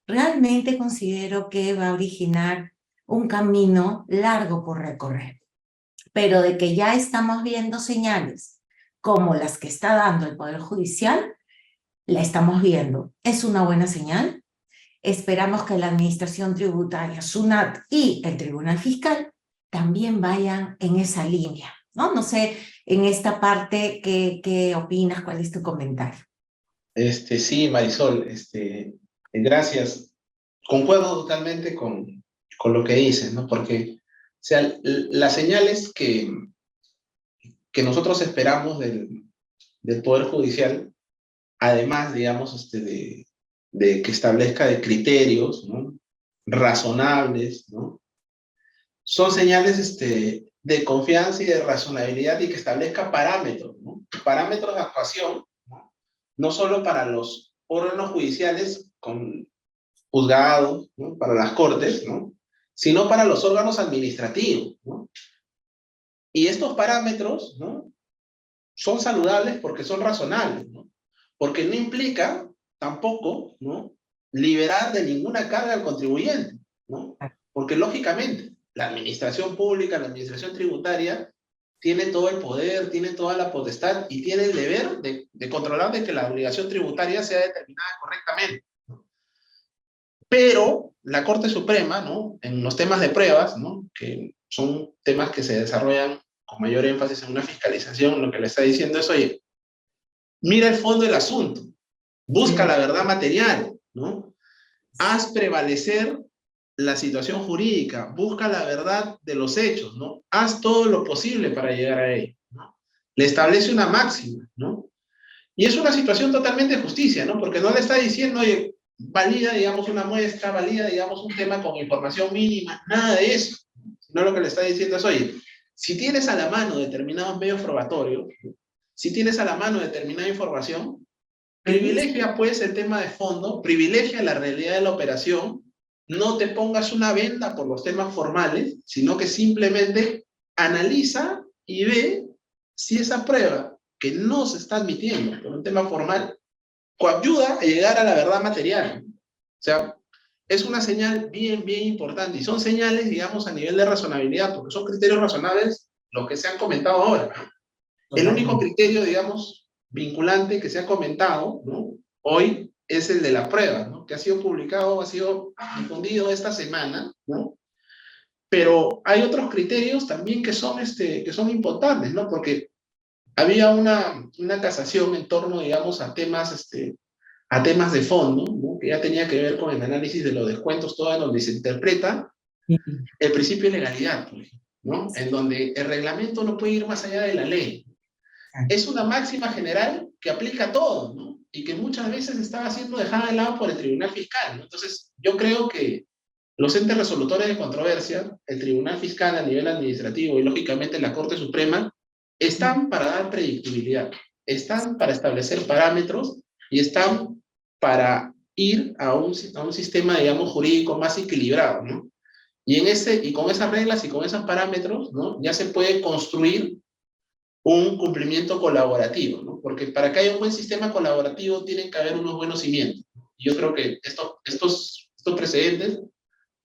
realmente considero que va a originar un camino largo por recorrer. Pero de que ya estamos viendo señales como las que está dando el Poder Judicial, la estamos viendo. Es una buena señal. Esperamos que la Administración Tributaria, SUNAT y el Tribunal Fiscal también vayan en esa línea. No, no sé, en esta parte, ¿qué, qué opinas? ¿Cuál es tu comentario?
Este, sí, Marisol, este, gracias. Concuerdo totalmente con, con lo que dices, ¿no? Porque, o las señales que, que nosotros esperamos del, del Poder Judicial, además, digamos, este, de, de que establezca de criterios. Razonables, ¿no? Son señales este, de confianza y de razonabilidad y que establezca parámetros, ¿no? Parámetros de actuación no solo para los órganos judiciales con juzgados, para las cortes, ¿no? sino para los órganos administrativos. ¿no? Y estos parámetros ¿no? son saludables porque son razonables, ¿no? Porque no implica tampoco, ¿no? Liberar de ninguna carga al contribuyente, ¿no? Porque lógicamente, la administración pública, la administración tributaria, tiene todo el poder, tiene toda la potestad y tiene el deber de, de controlar de que la obligación tributaria sea determinada correctamente. Pero la Corte Suprema, ¿no? En los temas de pruebas, ¿no? Que son temas que se desarrollan con mayor énfasis en una fiscalización, lo que le está diciendo es, oye, mira el fondo del asunto, busca la verdad material, ¿no? Haz prevalecer la situación jurídica, busca la verdad de los hechos, ¿no? Haz todo lo posible para llegar a ello, ¿no? Le establece una máxima, ¿no? Y es una situación totalmente de justicia, ¿no? Porque no le está diciendo, oye, valida, digamos, una muestra, valida, digamos, un tema con información mínima, nada de eso. No lo que le está diciendo es, oye, si tienes a la mano determinados medios probatorios, si tienes a la mano determinada información, privilegia pues el tema de fondo, privilegia la realidad de la operación, no te pongas una venda por los temas formales, sino que simplemente analiza y ve si esa prueba que no se está admitiendo por un tema formal coayuda a llegar a la verdad material. O sea, es una señal bien, bien importante. Y son señales, digamos, a nivel de razonabilidad, porque son criterios razonables los que se han comentado ahora. El único criterio, digamos, vinculante que se ha comentado ¿no? hoy es el de la prueba, ¿no? que ha sido publicado, ha sido difundido esta semana, ¿no? pero hay otros criterios también que son, este, que son importantes, ¿no? porque había una, una casación en torno, digamos, a temas, este, a temas de fondo, ¿no? que ya tenía que ver con el análisis de los descuentos, todo donde se interpreta el principio de legalidad, ¿no? en donde el reglamento no puede ir más allá de la ley. Es una máxima general que aplica a todo, ¿no? Y que muchas veces estaba siendo dejada de lado por el Tribunal Fiscal. Entonces, yo creo que los entes resolutores de controversia, el Tribunal Fiscal a nivel administrativo y lógicamente la Corte Suprema, están para dar predictibilidad, están para establecer parámetros y están para ir a un, a un sistema, digamos, jurídico más equilibrado, ¿no? Y, en ese, y con esas reglas y con esos parámetros, ¿no? Ya se puede construir un cumplimiento colaborativo, ¿no? Porque para que haya un buen sistema colaborativo tienen que haber unos buenos cimientos. Yo creo que esto, estos, estos precedentes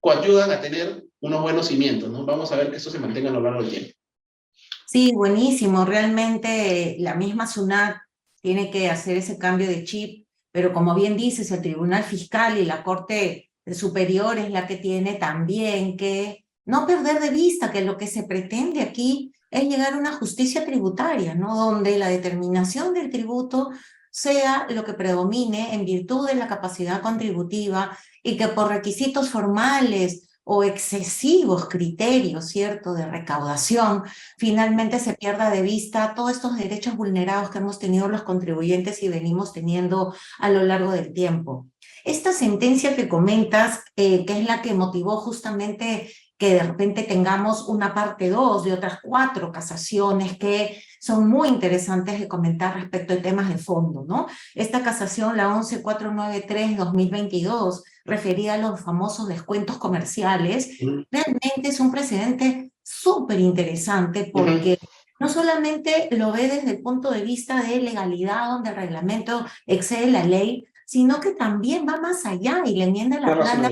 coayudan a tener unos buenos cimientos, ¿no? Vamos a ver que esto se mantenga a lo largo del tiempo.
Sí, buenísimo. Realmente la misma SUNAT tiene que hacer ese cambio de chip, pero como bien dices, el Tribunal Fiscal y la Corte Superior es la que tiene también que no perder de vista que lo que se pretende aquí es llegar a una justicia tributaria, ¿no? Donde la determinación del tributo sea lo que predomine en virtud de la capacidad contributiva y que por requisitos formales o excesivos criterios, ¿cierto?, de recaudación, finalmente se pierda de vista todos estos derechos vulnerados que hemos tenido los contribuyentes y venimos teniendo a lo largo del tiempo. Esta sentencia que comentas, eh, que es la que motivó justamente que de repente tengamos una parte 2 de otras cuatro casaciones que son muy interesantes de comentar respecto a temas de fondo, ¿no? Esta casación, la 11493-2022, referida a los famosos descuentos comerciales, realmente es un precedente súper interesante porque no solamente lo ve desde el punto de vista de legalidad, donde el reglamento excede la ley, sino que también va más allá y le enmienda la plana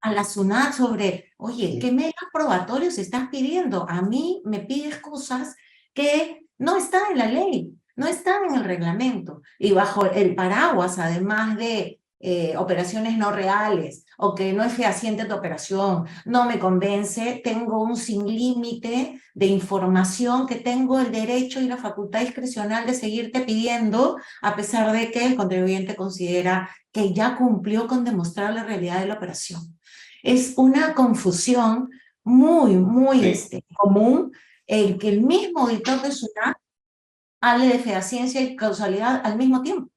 a la SUNAT sobre, oye, ¿qué medios probatorios estás pidiendo? A mí me pides cosas que no están en la ley, no están en el reglamento. Y bajo el paraguas, además de eh, operaciones no reales o que no es fehaciente tu operación, no me convence, tengo un sin límite de información que tengo el derecho y la facultad discrecional de seguirte pidiendo a pesar de que el contribuyente considera que ya cumplió con demostrar la realidad de la operación es una confusión muy, muy este, común el que el mismo auditor de SUNAT hable de fehaciencia y causalidad al mismo tiempo.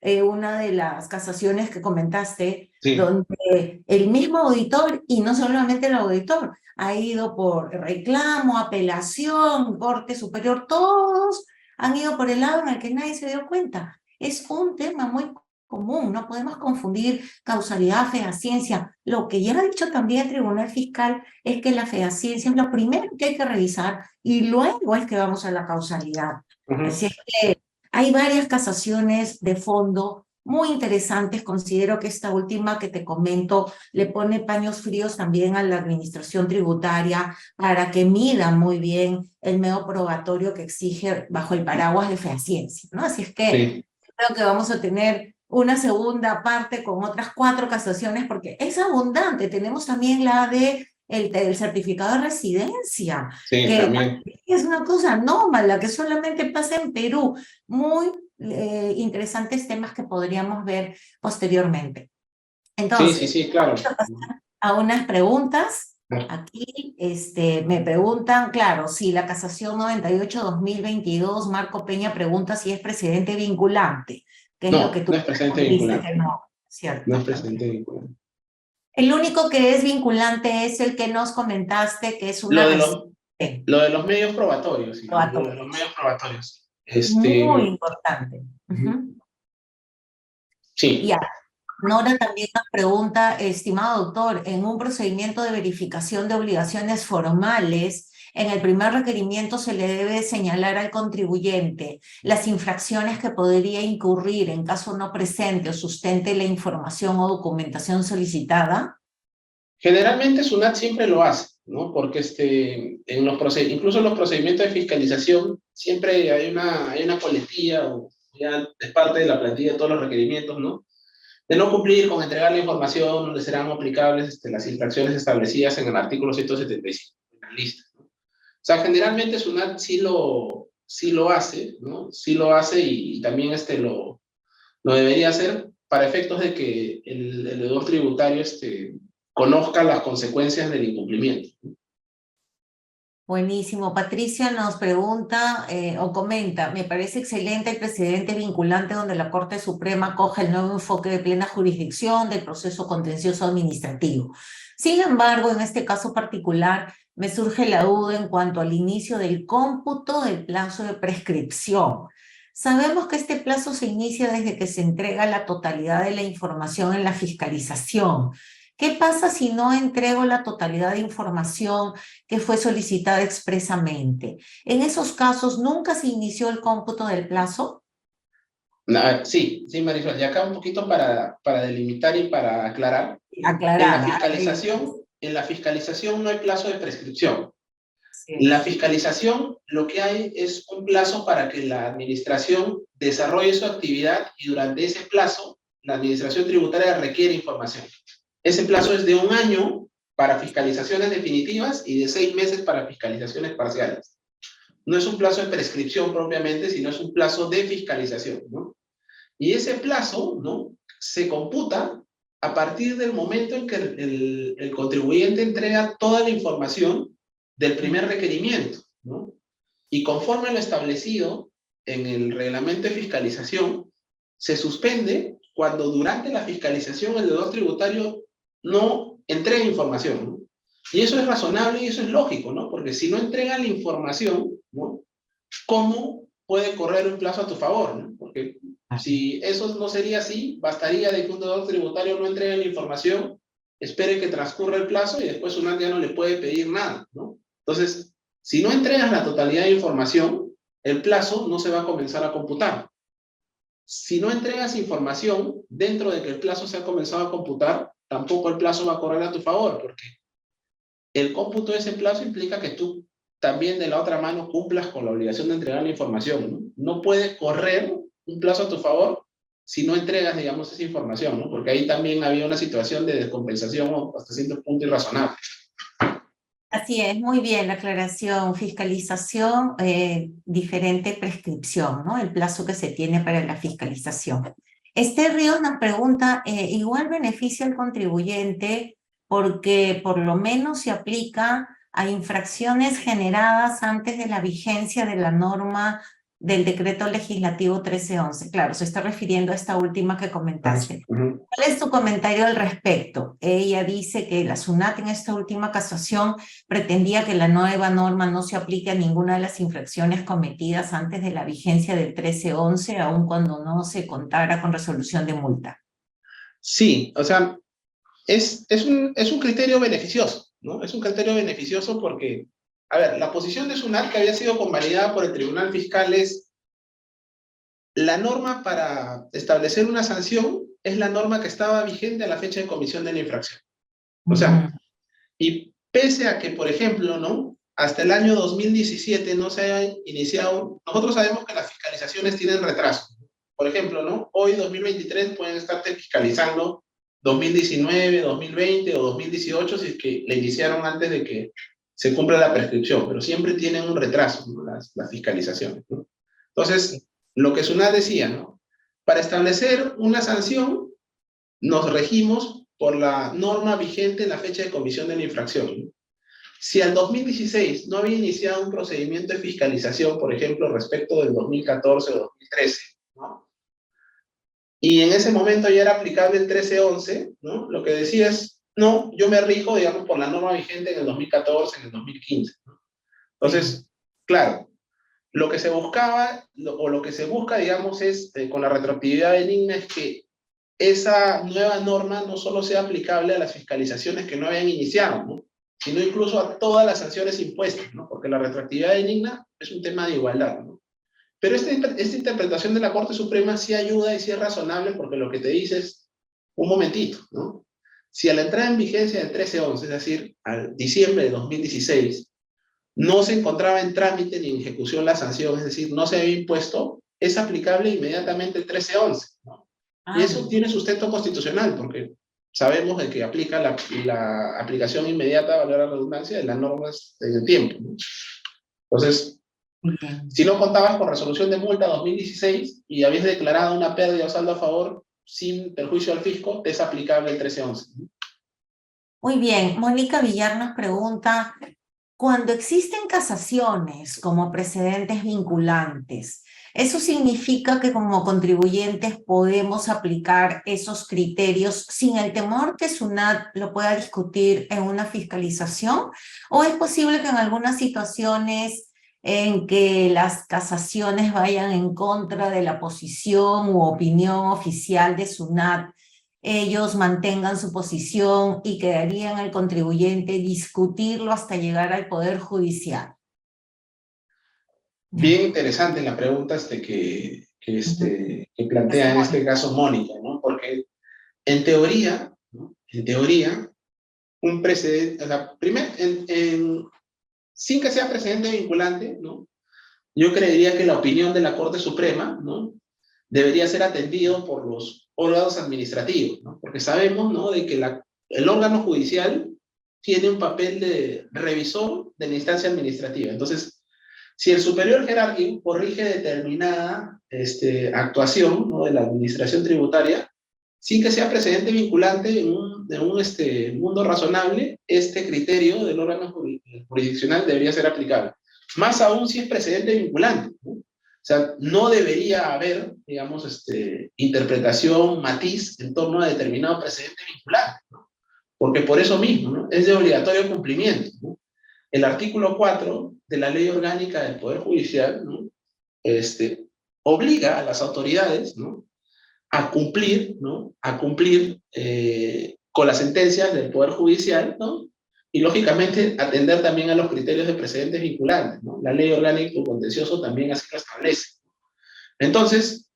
Eh, una de las casaciones que comentaste, donde el mismo auditor, y no solamente el auditor, ha ido por reclamo, apelación, corte superior, todos han ido por el lado en el que nadie se dio cuenta. Es un tema muy común, no podemos confundir causalidad, fehaciencia. Lo que ya ha dicho también el Tribunal Fiscal es que la fehaciencia es lo primero que hay que revisar y luego es que vamos a la causalidad. Así es que hay varias casaciones de fondo muy interesantes. Considero que esta última que te comento le pone paños fríos también a la administración tributaria para que mida muy bien el medio probatorio que exige bajo el paraguas de fehaciencia, ¿no? Así es que creo que vamos a tener una segunda parte con otras cuatro casaciones porque es abundante. Tenemos también la de el, certificado de residencia,
sí,
que
también.
es una cosa anómala que solamente pasa en Perú. Muy eh, interesantes temas que podríamos ver posteriormente. Entonces,
sí, sí, sí, claro.
A unas preguntas. Aquí este, me preguntan, claro, si la casación 98-2022, Marco Peña pregunta si es presidente vinculante. Que es
no,
lo que tú
no es presidente vinculante.
no, ¿cierto?
No es presidente vinculante.
El único que es vinculante es el que nos comentaste, que es una...
Lo de los, lo de los medios probatorios. ¿sí? Lo de los medios probatorios.
Este... Muy importante.
Sí.
Ya. Nora también nos pregunta, estimado doctor, en un procedimiento de verificación de obligaciones formales, en el primer requerimiento se le debe señalar al contribuyente las infracciones que podría incurrir en caso no presente o sustente la información o documentación solicitada.
Generalmente SUNAT siempre lo hace. ¿no? Porque este, en los incluso en los procedimientos de fiscalización siempre hay una, hay una coletilla o ya es parte de la plantilla de todos los requerimientos, ¿no? De no cumplir con entregar la información donde serán aplicables este, las infracciones establecidas en el artículo 175, en la lista. O sea, generalmente SUNAT sí lo, sí lo hace, ¿no? Sí lo hace y, también este lo, lo debería hacer para efectos de que el, el deudor tributario este, conozca las consecuencias del incumplimiento.
Buenísimo. Patricia nos pregunta eh, o comenta, me parece excelente el precedente vinculante donde la Corte Suprema coge el nuevo enfoque de plena jurisdicción del proceso contencioso administrativo. Sin embargo, en este caso particular, me surge la duda en cuanto al inicio del cómputo del plazo de prescripción. Sabemos que este plazo se inicia desde que se entrega la totalidad de la información en la fiscalización. ¿Qué pasa si no entrego la totalidad de información que fue solicitada expresamente? En esos casos, ¿nunca se inició el cómputo del plazo?
sí, sí, Marisol. Y acá un poquito para, para delimitar y para aclarar.
Aclarar.
En la fiscalización, en la fiscalización no hay plazo de prescripción. En la fiscalización lo que hay es un plazo para que la administración desarrolle su actividad y durante ese plazo la administración tributaria requiere información. Ese plazo es de un año para fiscalizaciones definitivas y de seis meses para fiscalizaciones parciales. No es un plazo de prescripción propiamente, sino es un plazo de fiscalización, ¿no? Y ese plazo, ¿no? Se computa a partir del momento en que el, contribuyente entrega toda la información del primer requerimiento, ¿no? Y conforme a lo establecido en el reglamento de fiscalización, se suspende cuando durante la fiscalización el deudor tributario no entrega información. Y eso es razonable y eso es lógico, ¿no? Porque si no entrega la información, ¿no? ¿cómo puede correr un plazo a tu favor? ¿no? Porque si eso no sería así, bastaría de que un deudor tributario no entregue la información, espere que transcurra el plazo y después un ya no le puede pedir nada, ¿no? Entonces, si no entregas la totalidad de información, el plazo no se va a comenzar a computar. Si no entregas información dentro de que el plazo se ha comenzado a computar, tampoco el plazo va a correr a tu favor, porque el cómputo de ese plazo implica que tú también de la otra mano cumplas con la obligación de entregar la información. No, no puedes correr un plazo a tu favor si no entregas, digamos, esa información, ¿no? porque ahí también había una situación de descompensación hasta cierto punto irrazonable.
Así es, muy bien la aclaración, fiscalización, eh, diferente prescripción, ¿no? El plazo que se tiene para la fiscalización. Esther Ríos nos pregunta, eh, igual beneficia al contribuyente porque por lo menos se aplica a infracciones generadas antes de la vigencia de la norma del decreto legislativo 1311. Claro, se está refiriendo a esta última que comentaste. ¿Cuál es tu comentario al respecto? Ella dice que la SUNAT en esta última casación pretendía que la nueva norma no se aplique a ninguna de las infracciones cometidas antes de la vigencia del 1311, aun cuando no se contara con resolución de multa.
Sí, o sea, es, es, un, es un criterio beneficioso, ¿no? Es un criterio beneficioso porque a ver, la posición de SUNAT que había sido convalidada por el Tribunal Fiscal es la norma para establecer una sanción es la norma que estaba vigente a la fecha de comisión de la infracción. O sea, y pese a que, por ejemplo, ¿no? Hasta el año 2017 no se haya iniciado, nosotros sabemos que las fiscalizaciones tienen retraso. Por ejemplo, ¿no? Hoy, 2023, pueden estar fiscalizando 2019, 2020 o 2018 si es que le iniciaron antes de que se cumpla la prescripción, pero siempre tienen un retraso las, las, fiscalizaciones. ¿no? Entonces, lo que SUNAT decía, ¿no? Para establecer una sanción, nos regimos por la norma vigente en la fecha de comisión de la infracción. Si al 2016 no había iniciado un procedimiento de fiscalización, por ejemplo, respecto del 2014 o 2013, ¿no? y en ese momento ya era aplicable el 1311, ¿no? lo que decía es, no, yo me rijo, digamos, por la norma vigente en el 2014, en el 2015. ¿no? Entonces, claro, lo que se buscaba, o lo que se busca, digamos, es, eh, con la retroactividad del INE, es que esa nueva norma no solo sea aplicable a las fiscalizaciones que no habían iniciado, ¿no? sino incluso a todas las sanciones impuestas, ¿no? porque la retroactividad benigna es un tema de igualdad. ¿no? Pero esta, esta interpretación de la Corte Suprema sí ayuda y sí es razonable porque lo que te dice es, un momentito, ¿no? Si a la entrada en vigencia del 1311, es decir, al diciembre de 2016, no se encontraba en trámite ni en ejecución la sanción, es decir, no se había impuesto, es aplicable inmediatamente el 1311. ¿no? y ah, eso tiene sustento constitucional, porque sabemos de que aplica la, la aplicación inmediata, valor la redundancia, de las normas del tiempo. ¿no? Entonces, si no contabas con resolución de multa 2016 y habías declarado una pérdida o saldo a favor sin perjuicio al fisco, es aplicable el 1311.
Muy bien, Mónica Villar nos pregunta, cuando existen casaciones como precedentes vinculantes, ¿eso significa que como contribuyentes podemos aplicar esos criterios sin el temor que SUNAT lo pueda discutir en una fiscalización? ¿O es posible que en algunas situaciones en que las casaciones vayan en contra de la posición u opinión oficial de SUNAT ellos mantengan su posición y quedaría en el contribuyente discutirlo hasta llegar al Poder Judicial.
Bien interesante la pregunta este que, que, este, que plantea en este caso Mónica, ¿no? Porque en teoría, ¿no? en teoría, un precedente, o sea, primero, en, sin que sea precedente vinculante, ¿no? Yo creería que la opinión de la Corte Suprema, ¿no? Debería ser atendido por los órganos administrativos, ¿no? porque sabemos ¿no? de que el órgano judicial tiene un papel de revisor de la instancia administrativa. Entonces, si el superior jerárquico corrige determinada este, actuación de la administración tributaria, sin que sea precedente vinculante en un, en un este, mundo razonable, este criterio del órgano jurisdiccional debería ser aplicable. Más aún si es precedente vinculante. ¿no? O sea, no debería haber, digamos, este, interpretación, matiz en torno a determinado precedente vinculante, ¿no? Porque por eso mismo, ¿no? Es de obligatorio cumplimiento, ¿no? El artículo 4 de la Ley Orgánica del Poder Judicial. Este, obliga a las autoridades. A cumplir, ¿no? A cumplir eh, con las sentencias del Poder Judicial, ¿no? y lógicamente atender también a los criterios de precedentes vinculantes. ¿no? La ley orgánica contencioso también así lo establece. Entonces,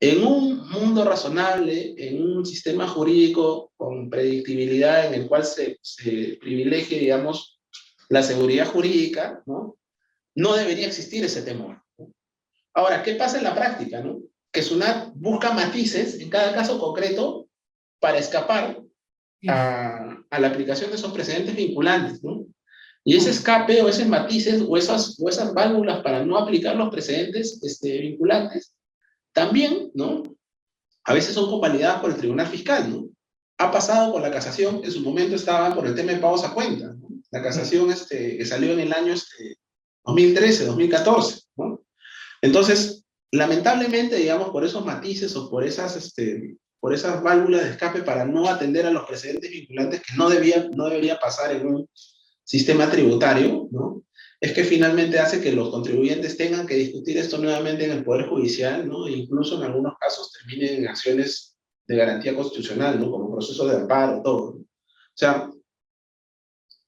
en un mundo razonable, en un sistema jurídico con predictibilidad en el cual se, se privilegie, digamos, la seguridad jurídica, ¿no? no debería existir ese temor. Ahora, ¿qué pasa en la práctica? No? Que SUNAT busca matices en cada caso concreto para escapar a, a, la aplicación de esos precedentes vinculantes, ¿no? Y ese escape o esos matices o esas, o esas válvulas para no aplicar los precedentes este, vinculantes, también, ¿no? A veces son convalidadas por el Tribunal Fiscal, ¿no? Ha pasado con la casación, en su momento estaba por el tema de pagos a cuenta, ¿no? La casación este, que salió en el año este, 2013, 2014, ¿no? Entonces, lamentablemente, digamos, por esos matices o por esas este, por esas válvulas de escape para no atender a los precedentes vinculantes que no, debía, no debería pasar en un sistema tributario, ¿no? es que finalmente hace que los contribuyentes tengan que discutir esto nuevamente en el Poder Judicial, ¿no? e incluso en algunos casos terminen en acciones de garantía constitucional, ¿no? como proceso de amparo, todo. ¿no? O sea,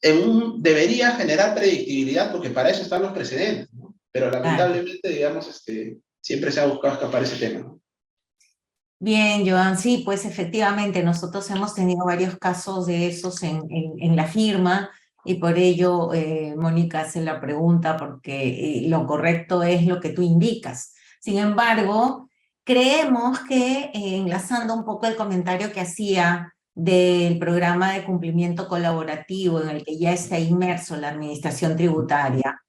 en un, debería generar predictibilidad porque para eso están los precedentes, ¿no? pero lamentablemente, digamos, este, siempre se ha buscado escapar ese tema.
Bien, Joan, sí, pues efectivamente nosotros hemos tenido varios casos de esos en, en, la firma y por ello eh, Mónica hace la pregunta porque eh, lo correcto es lo que tú indicas. Sin embargo, creemos que eh, enlazando un poco el comentario que hacía del programa de cumplimiento colaborativo en el que ya está inmerso la administración tributaria,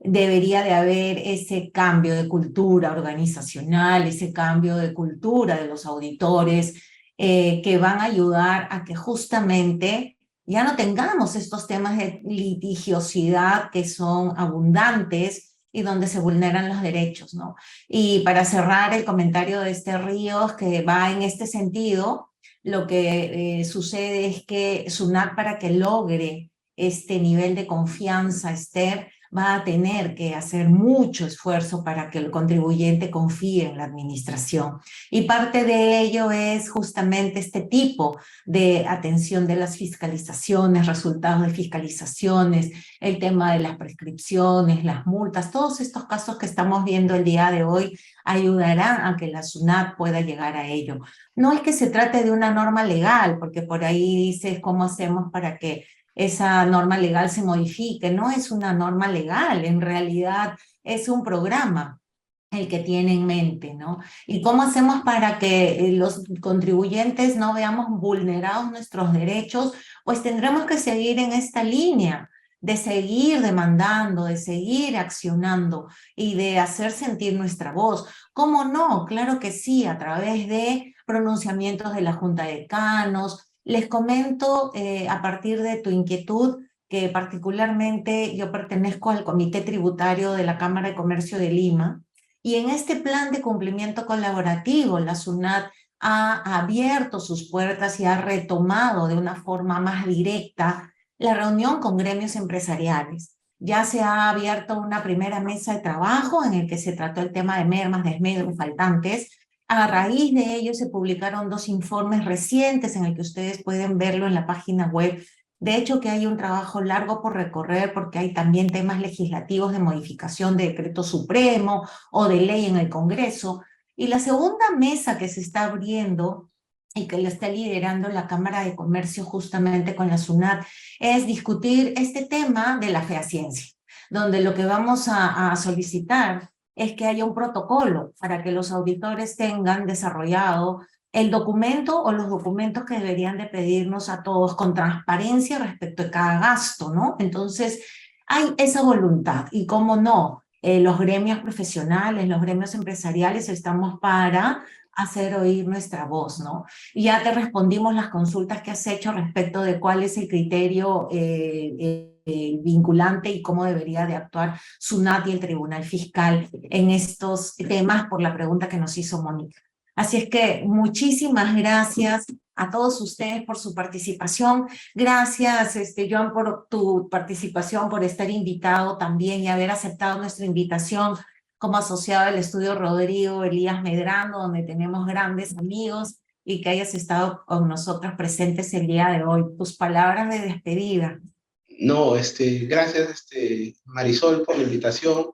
debería de haber ese cambio de cultura organizacional, ese cambio de cultura de los auditores eh, que van a ayudar a que justamente ya no tengamos estos temas de litigiosidad que son abundantes y donde se vulneran los derechos, ¿no? Y para cerrar el comentario de este Ríos, que va en este sentido, lo que eh, sucede es que SUNAT para que logre este nivel de confianza, Esther, va a tener que hacer mucho esfuerzo para que el contribuyente confíe en la administración. Y parte de ello es justamente este tipo de atención de las fiscalizaciones, resultados de fiscalizaciones, el tema de las prescripciones, las multas, todos estos casos que estamos viendo el día de hoy ayudarán a que la SUNAT pueda llegar a ello. No es que se trate de una norma legal, porque por ahí dices cómo hacemos para que esa norma legal se modifique. No es una norma legal, en realidad es un programa el que tiene en mente, ¿no? ¿Y cómo hacemos para que eh, los contribuyentes no veamos vulnerados nuestros derechos? Pues tendremos que seguir en esta línea de seguir demandando, de seguir accionando y de hacer sentir nuestra voz. ¿Cómo no? Claro que sí, a través de pronunciamientos de la Junta de Canos, les comento eh, a partir de tu inquietud que particularmente yo pertenezco al Comité Tributario de la Cámara de Comercio de Lima y en este plan de cumplimiento colaborativo la SUNAT ha abierto sus puertas y ha retomado de una forma más directa la reunión con gremios empresariales. Ya se ha abierto una primera mesa de trabajo en el que se trató el tema de mermas, desmedros, faltantes, a raíz de ello se publicaron dos informes recientes en el que ustedes pueden verlo en la página web. De hecho, que hay un trabajo largo por recorrer porque hay también temas legislativos de modificación de decreto supremo o de ley en el Congreso. Y la segunda mesa que se está abriendo y que la está liderando la Cámara de Comercio justamente con la SUNAT es discutir este tema de la feaciencia, donde lo que vamos a solicitar es que haya un protocolo para que los auditores tengan desarrollado el documento o los documentos que deberían de pedirnos a todos con transparencia respecto de cada gasto, ¿no? Entonces, hay esa voluntad y cómo no, eh, los gremios profesionales, los gremios empresariales estamos para hacer oír nuestra voz, ¿no? Y ya te respondimos las consultas que has hecho respecto de cuál es el criterio eh, eh vinculante y cómo debería de actuar SUNAT y el Tribunal Fiscal en estos temas por la pregunta que nos hizo Mónica. Así es que muchísimas gracias a todos ustedes por su participación. Gracias, este, Joan, por tu participación, por estar invitado también y haber aceptado nuestra invitación como asociado al estudio Rodrigo Elías Medrano, donde tenemos grandes amigos y que hayas estado con nosotros presentes el día de hoy. Tus palabras de despedida.
No, este, gracias este, Marisol por la invitación,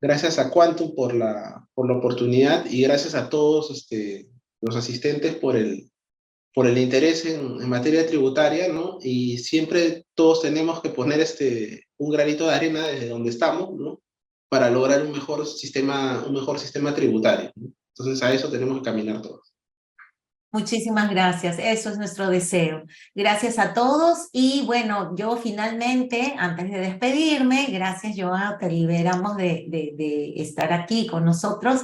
gracias a Quantum por la, por la oportunidad y gracias a todos este, los asistentes por el, por el interés en, en, materia tributaria, ¿no? Y siempre todos tenemos que poner este, un granito de arena desde donde estamos, ¿no? Para lograr un mejor sistema, un mejor sistema tributario. Entonces a eso tenemos que caminar todos.
Muchísimas gracias, eso es nuestro deseo. Gracias a todos y bueno, yo finalmente, antes de despedirme, gracias Joao, te liberamos de, de, estar aquí con nosotros.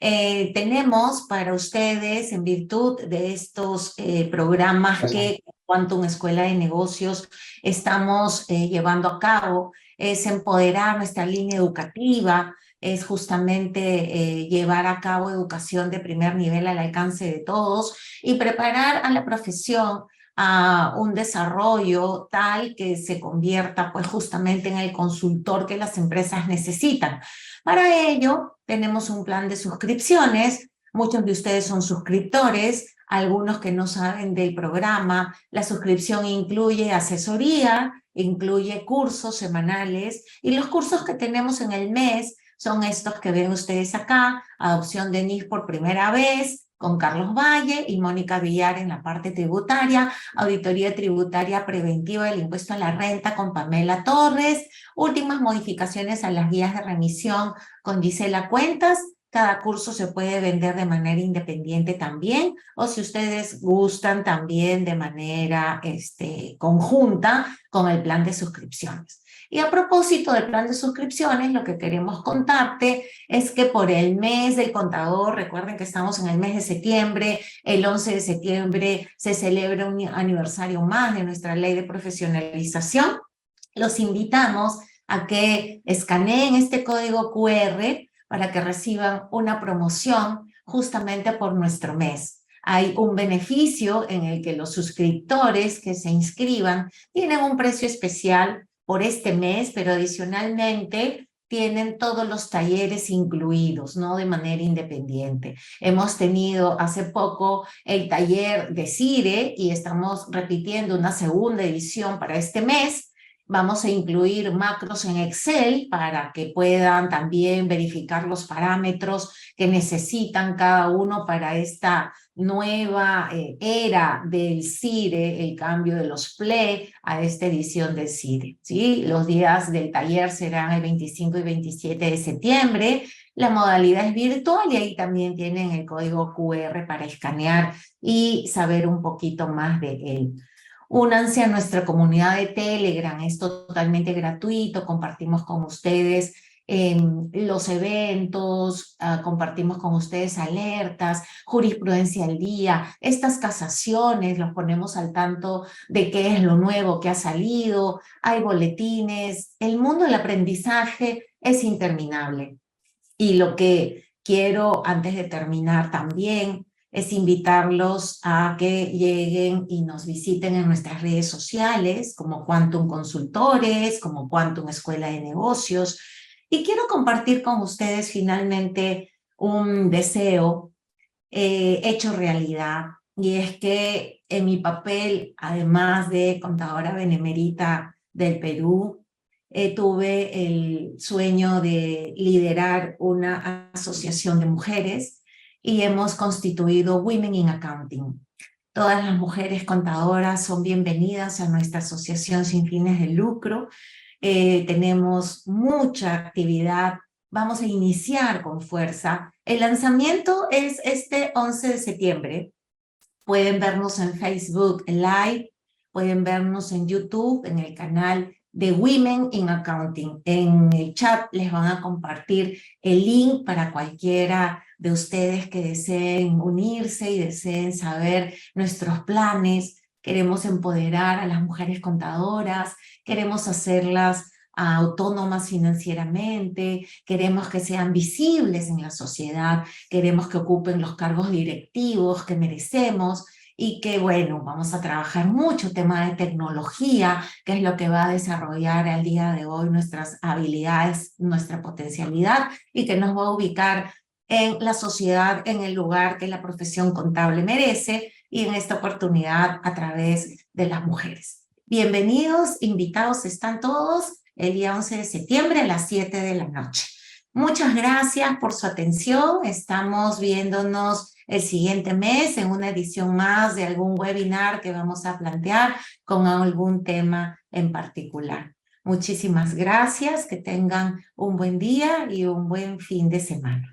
Eh, tenemos para ustedes, en virtud de estos eh, programas que Quantum Escuela de Negocios estamos eh, llevando a cabo, es empoderar nuestra línea educativa, es justamente eh, llevar a cabo educación de primer nivel al alcance de todos y preparar a la profesión a un desarrollo tal que se convierta pues justamente en el consultor que las empresas necesitan. Para ello tenemos un plan de suscripciones, muchos de ustedes son suscriptores, algunos que no saben del programa, la suscripción incluye asesoría, incluye cursos semanales y los cursos que tenemos en el mes son estos que ven ustedes acá, adopción de NIF por primera vez, con Carlos Valle y Mónica Villar en la parte tributaria, auditoría tributaria preventiva del impuesto a la renta con Pamela Torres, últimas modificaciones a las guías de remisión con Gisela Cuentas, cada curso se puede vender de manera independiente también, o si ustedes gustan también de manera este, conjunta con el plan de suscripciones. Y a propósito del plan de suscripciones, lo que queremos contarte es que por el mes del contador, recuerden que estamos en el mes de septiembre, el 11 de septiembre se celebra un aniversario más de nuestra ley de profesionalización. Los invitamos a que escaneen este código QR para que reciban una promoción justamente por nuestro mes hay un beneficio en el que los suscriptores que se inscriban tienen un precio especial por este mes, pero adicionalmente tienen todos los talleres incluidos, ¿no? De manera independiente. Hemos tenido hace poco el taller de CIRE y estamos repitiendo una segunda edición para este mes Vamos a incluir macros en Excel para que puedan también verificar los parámetros que necesitan cada uno para esta nueva eh, era del CIRE, el cambio de los PLE a esta edición del CIRE. ¿sí? Los días del taller serán el 25 y 27 de septiembre. La modalidad es virtual y ahí también tienen el código QR para escanear y saber un poquito más de él. Únanse a nuestra comunidad de Telegram, es totalmente gratuito, compartimos con ustedes em, los eventos, ah, compartimos con ustedes alertas, jurisprudencia al día, estas casaciones, los ponemos al tanto de qué es lo nuevo que ha salido, hay boletines, el mundo del aprendizaje es interminable. Y lo que quiero antes de terminar también es invitarlos a que lleguen y nos visiten en nuestras redes sociales, como Quantum Consultores, como Quantum Escuela de Negocios. Y quiero compartir con ustedes finalmente un deseo eh, hecho realidad, y es que en mi papel, además de contadora benemérita del Perú, eh, tuve el sueño de liderar una asociación de mujeres y hemos constituido Women in Accounting. Todas las mujeres contadoras son bienvenidas a nuestra asociación sin fines de lucro. Eh, tenemos mucha actividad. Vamos a iniciar con fuerza. El lanzamiento es este 11 de septiembre. Pueden vernos en Facebook Live, pueden vernos en YouTube, en el canal de Women in Accounting. En el chat les van a compartir el link para cualquiera de ustedes que deseen unirse y deseen saber nuestros planes. Queremos empoderar a las mujeres contadoras, queremos hacerlas autónomas financieramente, queremos que sean visibles en la sociedad, queremos que ocupen los cargos directivos que merecemos y que, bueno, vamos a trabajar mucho tema de tecnología, que es lo que va a desarrollar al día de hoy nuestras habilidades, nuestra potencialidad y que nos va a ubicar en la sociedad, en el lugar que la profesión contable merece y en esta oportunidad a través de las mujeres. Bienvenidos, invitados están todos el día 11 de septiembre a las 7 de la noche. Muchas gracias por su atención. Estamos viéndonos el siguiente mes en una edición más de algún webinar que vamos a plantear con algún tema en particular. Muchísimas gracias, que tengan un buen día y un buen fin de semana.